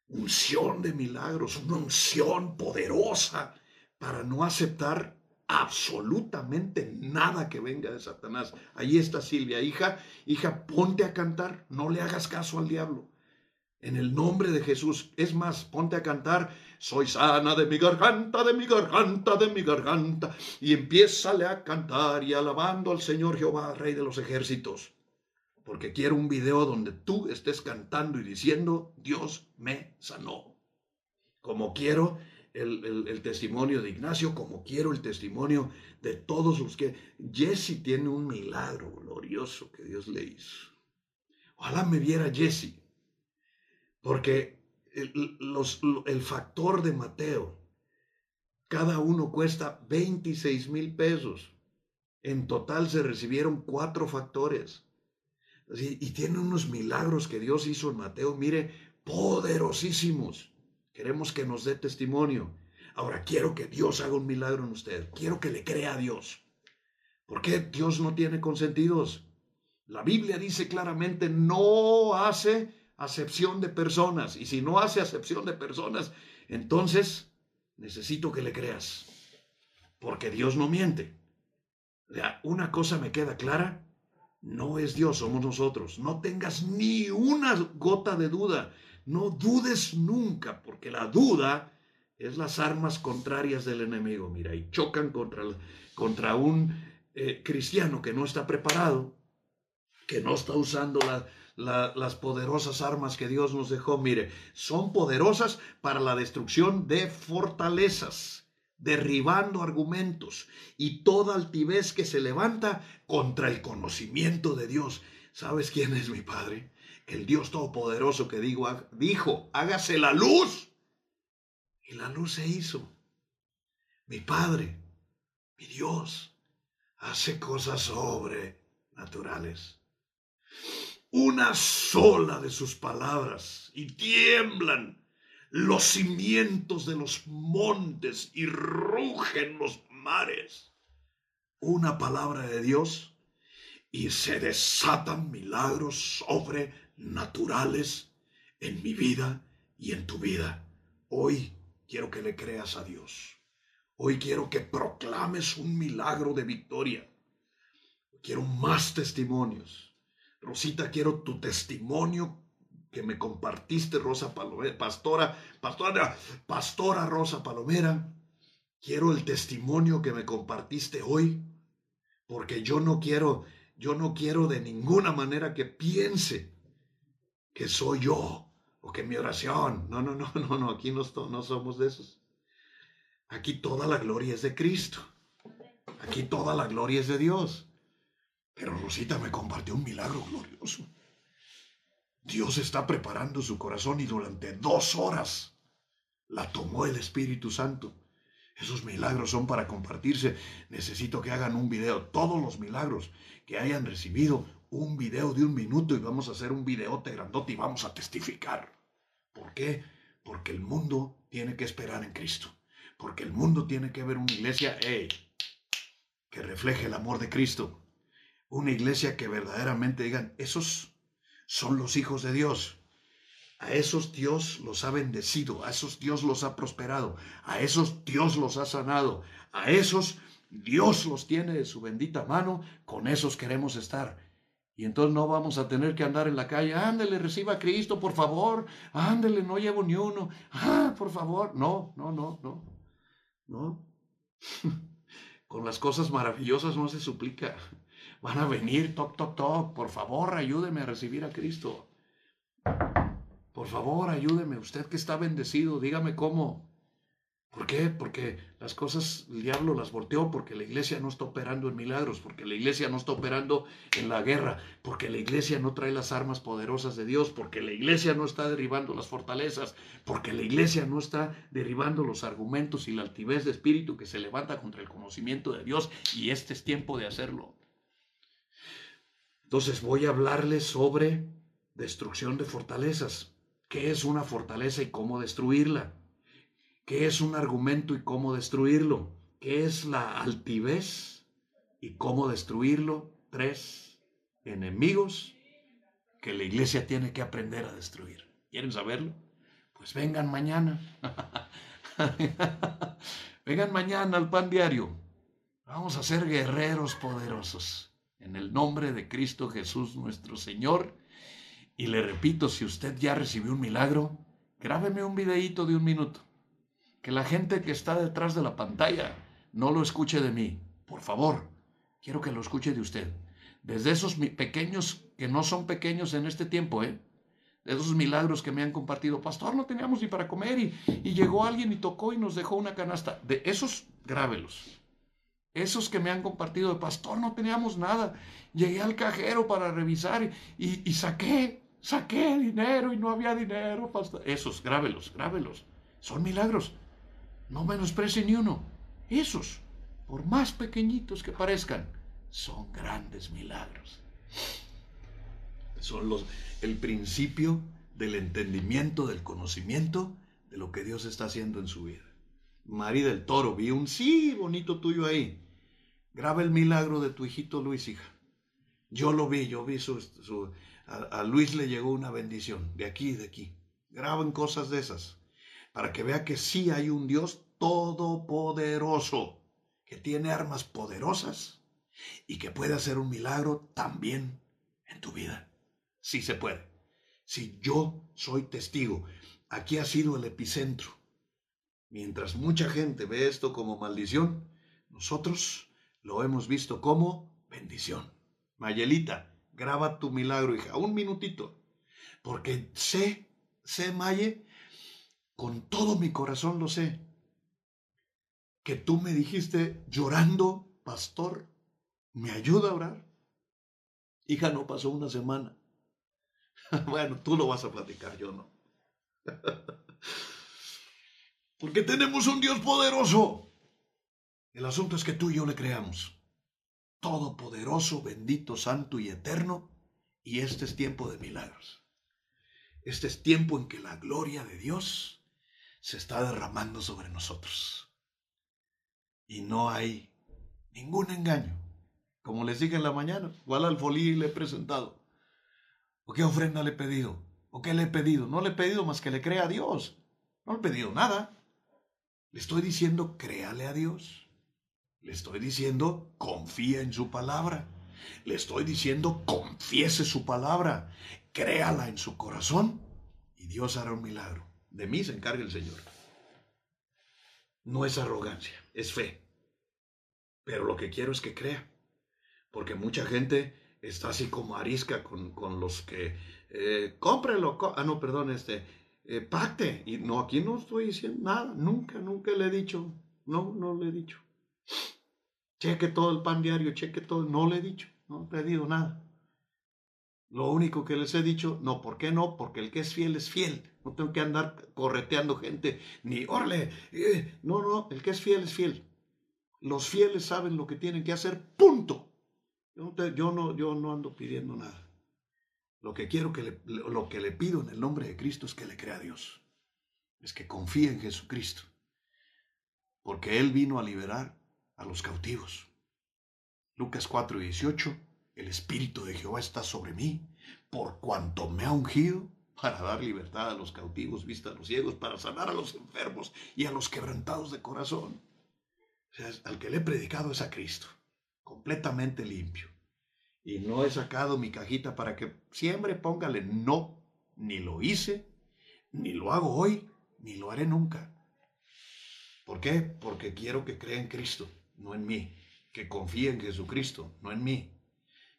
unción de milagros, una unción poderosa para no aceptar absolutamente nada que venga de Satanás. Ahí está Silvia, hija, hija, ponte a cantar, no le hagas caso al diablo. En el nombre de Jesús, es más, ponte a cantar, soy sana de mi garganta, de mi garganta, de mi garganta, y empiézale a cantar y alabando al Señor Jehová, Rey de los ejércitos porque quiero un video donde tú estés cantando y diciendo, Dios me sanó. Como quiero el, testimonio de Ignacio, como quiero el testimonio de todos los que... Jesse tiene un milagro glorioso que Dios le hizo. Ojalá me viera Jesse, porque el, los, el factor de Mateo, cada uno cuesta 26 mil pesos. En total se recibieron cuatro factores y tiene unos milagros que Dios hizo en Mateo, mire, poderosísimos. Queremos que nos dé testimonio. Ahora quiero que Dios haga un milagro en usted. Quiero que le crea a Dios. ¿Por qué Dios no tiene consentidos? La Biblia dice claramente, no hace acepción de personas. Y si no hace acepción de personas, entonces necesito que le creas. Porque Dios no miente. Una cosa me queda clara no es Dios, somos nosotros. No tengas ni una gota de duda. No dudes nunca, porque la duda es las armas contrarias del enemigo. Mira, y chocan contra, contra un eh, cristiano que no está preparado, que no está usando las poderosas armas que Dios nos dejó. Mire, son poderosas para la destrucción de fortalezas derribando argumentos y toda altivez que se levanta contra el conocimiento de Dios. ¿Sabes quién es mi Padre? El Dios Todopoderoso que digo, dijo, hágase la luz. Y la luz se hizo. Mi Padre, mi Dios, hace cosas sobrenaturales. Una sola de sus palabras y tiemblan los cimientos de los montes y rugen los mares. Una palabra de Dios y se desatan milagros sobrenaturales en mi vida y en tu vida. Hoy quiero que le creas a Dios. Hoy quiero que proclames un milagro de victoria. Quiero más testimonios. Rosita, quiero tu testimonio que me compartiste, Rosa Palomera, pastora, pastora, pastora Rosa Palomera. Quiero el testimonio que me compartiste hoy, porque yo no quiero, yo no quiero de ninguna manera que piense que soy yo o que mi oración. No, no, no, no, no, aquí no, no somos de esos. Aquí toda la gloria es de Cristo. Aquí toda la gloria es de Dios. Pero Rosita me compartió un milagro glorioso. Dios está preparando su corazón y durante dos horas la tomó el Espíritu Santo. Esos milagros son para compartirse. Necesito que hagan un video. Todos los milagros que hayan recibido, un video de un minuto y vamos a hacer un videote grandote y vamos a testificar. ¿Por qué? Porque el mundo tiene que esperar en Cristo. Porque el mundo tiene que ver una iglesia hey, que refleje el amor de Cristo. Una iglesia que verdaderamente digan, esos son los hijos de Dios. A esos Dios los ha bendecido, a esos Dios los ha prosperado, a esos Dios los ha sanado, a esos Dios los tiene de su bendita mano, con esos queremos estar. Y entonces no vamos a tener que andar en la calle, ándele, reciba a Cristo, por favor, ándele, no llevo ni uno, ah, por favor, no, no, no, no, no. <laughs> Con las cosas maravillosas no se suplica. Van a venir, toc, toc, toc, por favor, ayúdeme a recibir a Cristo. Por favor, ayúdeme, usted que está bendecido, dígame cómo. ¿Por qué? Porque las cosas, el diablo las volteó, porque la iglesia no está operando en milagros, porque la iglesia no está operando en la guerra, porque la iglesia no trae las armas poderosas de Dios, porque la iglesia no está derribando las fortalezas, porque la iglesia no está derribando los argumentos y la altivez de espíritu que se levanta contra el conocimiento de Dios, y este es tiempo de hacerlo. Entonces voy a hablarles sobre destrucción de fortalezas. ¿Qué es una fortaleza y cómo destruirla? ¿Qué es un argumento y cómo destruirlo? ¿Qué es la altivez y cómo destruirlo? Tres enemigos que la iglesia tiene que aprender a destruir. ¿Quieren saberlo? Pues vengan mañana. <laughs> vengan mañana al pan diario. Vamos a ser guerreros poderosos. En el nombre de Cristo Jesús nuestro Señor y le repito, si usted ya recibió un milagro, grábeme un videíto de un minuto. Que la gente que está detrás de la pantalla no lo escuche de mí. Por favor, quiero que lo escuche de usted. Desde esos pequeños, que no son pequeños en este tiempo, ¿eh? De esos milagros que me han compartido. Pastor, no teníamos ni para comer y, y llegó alguien y tocó y nos dejó una canasta. De esos, grábelos. Esos que me han compartido de pastor, no teníamos nada. Llegué al cajero para revisar y, saqué saqué dinero y no había dinero. Pastor. Esos, grábelos, grábelos. Son milagros. No menosprecien ni uno. Esos, por más pequeñitos que parezcan, son grandes milagros. Son los, el principio del entendimiento, del conocimiento de lo que Dios está haciendo en su vida. María del Toro, vi un sí bonito tuyo ahí. Graba el milagro de tu hijito Luis, hija. Yo lo vi, yo vi su, su a, Luis le llegó una bendición, de aquí y de aquí. Graben cosas de esas, para que vea que sí hay un Dios todopoderoso, que tiene armas poderosas y que puede hacer un milagro también en tu vida. Sí se puede. Si yo soy testigo, aquí ha sido el epicentro. Mientras mucha gente ve esto como maldición, nosotros lo hemos visto como bendición. Mayelita, graba tu milagro, hija, un minutito. Porque sé, sé, Maye, con todo mi corazón lo sé, que tú me dijiste llorando, pastor, ¿me ayuda a orar? Hija, no pasó una semana. <laughs> bueno, tú lo vas a platicar, yo no. <laughs> Porque tenemos un Dios poderoso. El asunto es que tú y yo le creamos todopoderoso, bendito, santo y eterno, y este es tiempo de milagros. Este es tiempo en que la gloria de Dios se está derramando sobre nosotros. Y no hay ningún engaño. Como les dije en la mañana, ¿cuál alfolí le he presentado? ¿O qué ofrenda le he pedido? ¿O qué le he pedido? No le he pedido más que le crea a Dios. No le he pedido nada. Le estoy diciendo, créale a Dios. Le estoy diciendo, confía en su palabra. Le estoy diciendo, confiese su palabra. Créala en su corazón y Dios hará un milagro. De mí se encarga el Señor. No es arrogancia, es fe. Pero lo que quiero es que crea. Porque mucha gente está así como arisca con, los que eh, cómprelo. ah, no, perdón, este, eh, pacte. Y no, aquí no estoy diciendo nada. Nunca, nunca le he dicho. No, no le he dicho. Cheque todo el pan diario, cheque todo. No le he dicho, no he pedido nada. Lo único que les he dicho, no, ¿por qué no? Porque el que es fiel es fiel. No tengo que andar correteando gente, ni, órale, eh". no, no, el que es fiel es fiel. Los fieles saben lo que tienen que hacer, punto. Yo no, yo no, yo no ando pidiendo nada. Lo que quiero que le, lo que le pido en el nombre de Cristo es que le crea a Dios. Es que confíe en Jesucristo. Porque Él vino a liberar a los cautivos. Lucas 4, 18. El Espíritu de Jehová está sobre mí, por cuanto me ha ungido para dar libertad a los cautivos, vista a los ciegos, para sanar a los enfermos y a los quebrantados de corazón. Al que le he predicado es a Cristo, completamente limpio. Y no he sacado mi cajita para que siempre póngale no, ni lo hice, ni lo hago hoy, ni lo haré nunca. ¿Por qué? Porque quiero que crea en Cristo, no en mí. Que confíe en Jesucristo, no en mí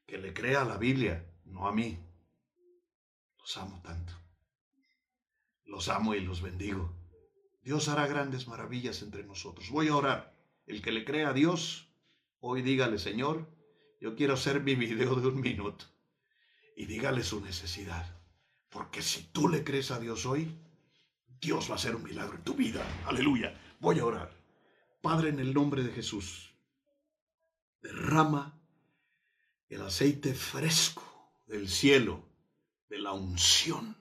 que le crea a la Biblia, no a mí. Los amo tanto. Los amo y los bendigo. Dios hará grandes maravillas entre nosotros. Voy a orar. El que le crea a Dios, hoy dígale, Señor, yo quiero hacer mi video de un minuto. Y dígale su necesidad. Porque si tú le crees a Dios hoy, Dios va a hacer un milagro en tu vida. Aleluya. Voy a orar. Padre, en el nombre de Jesús, derrama el aceite fresco del cielo, de la unción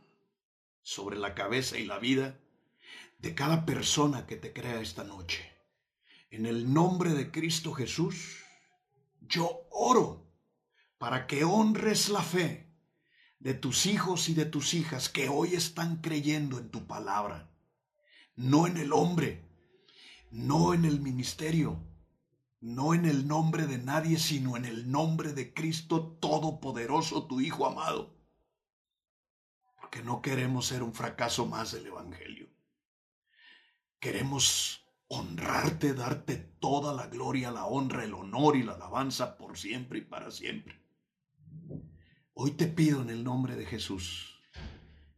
sobre la cabeza y la vida de cada persona que te crea esta noche. En el nombre de Cristo Jesús, yo oro para que honres la fe de tus hijos y de tus hijas que hoy están creyendo en tu palabra, no en el hombre, no en el ministerio, no en el nombre de nadie, sino en el nombre de Cristo Todopoderoso, tu Hijo amado. Porque no queremos ser un fracaso más del Evangelio. Queremos honrarte, darte toda la gloria, la honra, el honor y la alabanza por siempre y para siempre. Hoy te pido en el nombre de Jesús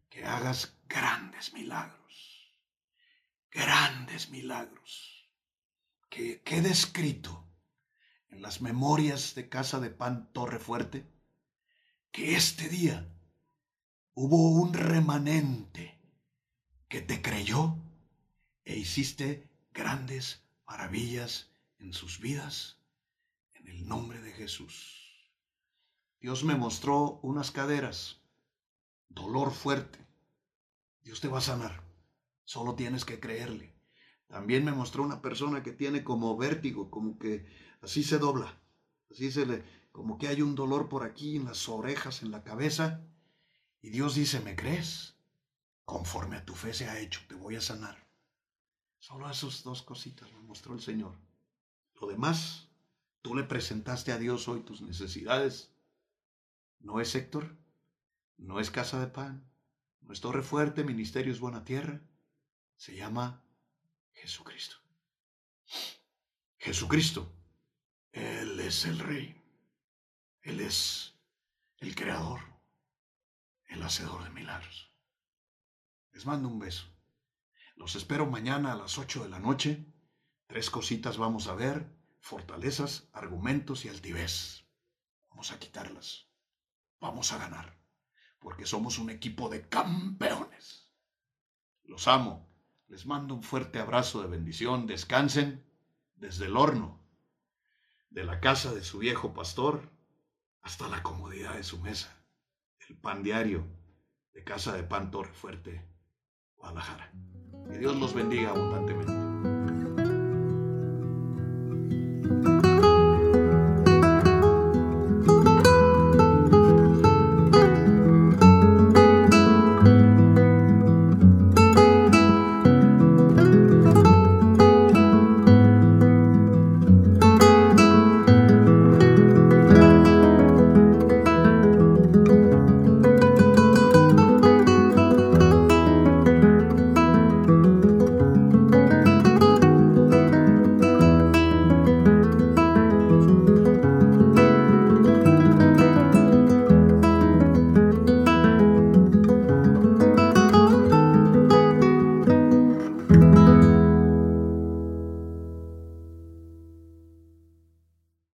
que hagas grandes milagros, grandes milagros que quede escrito en las memorias de Casa de Pan Torre Fuerte que este día hubo un remanente que te creyó e hiciste grandes maravillas en sus vidas en el nombre de Jesús. Dios me mostró unas caderas, dolor fuerte. Dios te va a sanar. Solo tienes que creerle. También me mostró una persona que tiene como vértigo, como que así se dobla, así se le, como que hay un dolor por aquí en las orejas, en la cabeza. Y Dios dice, ¿me crees? Conforme a tu fe se ha hecho, te voy a sanar. Solo esas dos cositas me mostró el Señor. Lo demás, tú le presentaste a Dios hoy tus necesidades. No es Héctor, no es casa de pan, no es torre fuerte, ministerio es buena tierra. Se llama Jesucristo. Jesucristo, Él es el Rey. Él es el Creador, el Hacedor de milagros. Les mando un beso. Los espero mañana a las 8 de la noche. Tres cositas vamos a ver, fortalezas, argumentos y altivez. Vamos a quitarlas. Vamos a ganar, porque somos un equipo de campeones. Los amo. Les mando un fuerte abrazo de bendición. Descansen desde el horno de la casa de su viejo pastor hasta la comodidad de su mesa. El pan diario de Casa de Pan Torre Fuerte, Guadalajara. Que Dios los bendiga abundantemente.